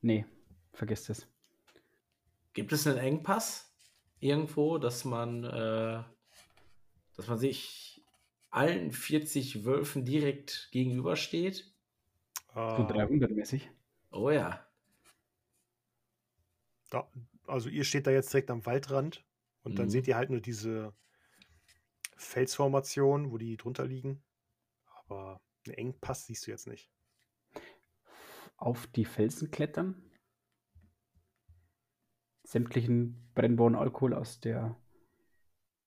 Nee, vergesst es. Gibt es einen Engpass irgendwo, dass man, äh, dass man sich allen 40 Wölfen direkt gegenübersteht? So Äh, 300-mäßig. Oh ja. Da, also ihr steht da jetzt direkt am Waldrand und dann Mhm. seht ihr halt nur diese Felsformation, wo die drunter liegen. Aber einen Engpass siehst du jetzt nicht. Auf die Felsen klettern. Sämtlichen brennbaren Alkohol aus, der,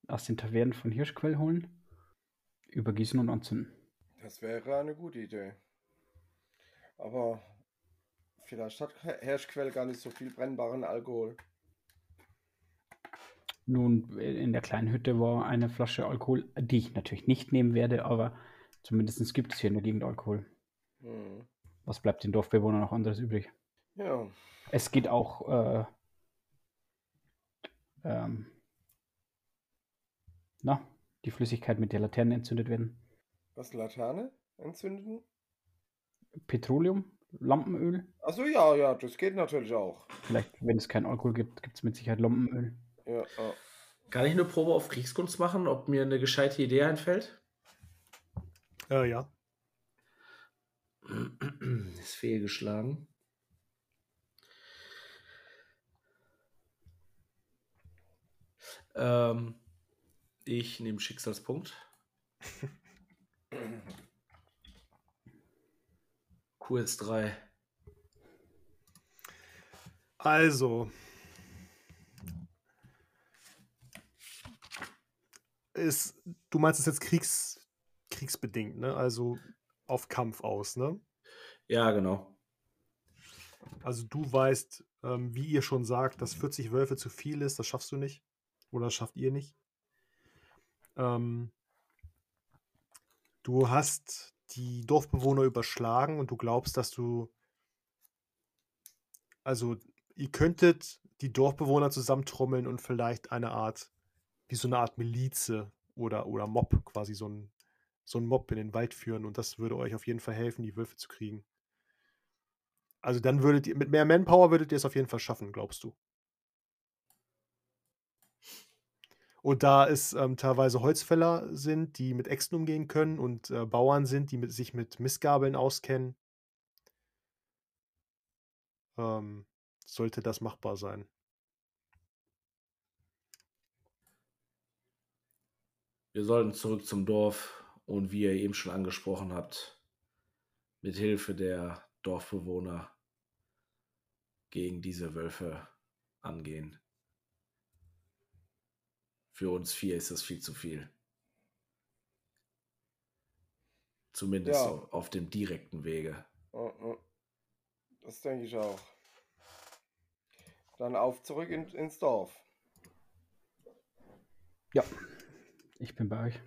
aus den Tavernen von Hirschquell holen. Übergießen und anzünden. Das wäre eine gute Idee. Aber vielleicht hat Herrschquell gar nicht so viel brennbaren Alkohol. Nun, in der kleinen Hütte war eine Flasche Alkohol, die ich natürlich nicht nehmen werde, aber zumindest gibt es hier in der Gegend Alkohol. Hm. Was bleibt den Dorfbewohnern noch anderes übrig? Ja, Es geht auch äh, ähm, na, die Flüssigkeit mit der Laterne entzündet werden. was Laterne entzünden? Petroleum, Lampenöl. Achso, ja, ja, das geht natürlich auch. Vielleicht, wenn es keinen Alkohol gibt, gibt es mit Sicherheit Lampenöl. Ja, ja. Kann ich eine Probe auf Kriegskunst machen, ob mir eine gescheite Idee einfällt? Äh, ja. Ist fehlgeschlagen. Ähm, ich nehme Schicksalspunkt. <laughs> QS3. Also. Ist, du meinst es jetzt Kriegs, kriegsbedingt, ne? Also auf Kampf aus, ne? Ja, genau. Also du weißt, ähm, wie ihr schon sagt, dass 40 Wölfe zu viel ist, das schaffst du nicht. Oder das schafft ihr nicht. Ähm, du hast die Dorfbewohner überschlagen und du glaubst, dass du. Also, ihr könntet die Dorfbewohner zusammentrommeln und vielleicht eine Art, wie so eine Art Milize oder, oder Mob, quasi so ein, so ein Mob in den Wald führen und das würde euch auf jeden Fall helfen, die Wölfe zu kriegen. Also dann würdet ihr, mit mehr Manpower würdet ihr es auf jeden Fall schaffen, glaubst du. Und da es ähm, teilweise Holzfäller sind, die mit Äxten umgehen können und äh, Bauern sind, die mit, sich mit Mistgabeln auskennen, ähm, sollte das machbar sein. Wir sollten zurück zum Dorf und wie ihr eben schon angesprochen habt, mit Hilfe der Dorfbewohner gegen diese Wölfe angehen. Für uns vier ist das viel zu viel. Zumindest Ja. auf, dem direkten Wege. Das denke ich auch. Dann auf zurück in, ins Dorf. Ja, ich bin bei euch.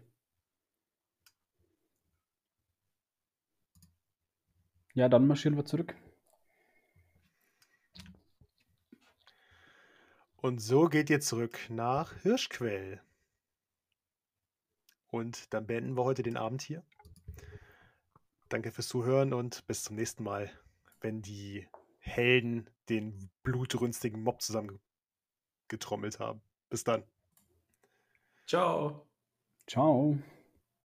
Ja, dann marschieren wir zurück. Und so geht ihr zurück nach Hirschquell. Und dann beenden wir heute den Abend hier. Danke fürs Zuhören und bis zum nächsten Mal, wenn die Helden den blutrünstigen Mob zusammengetrommelt haben. Bis dann. Ciao. Ciao.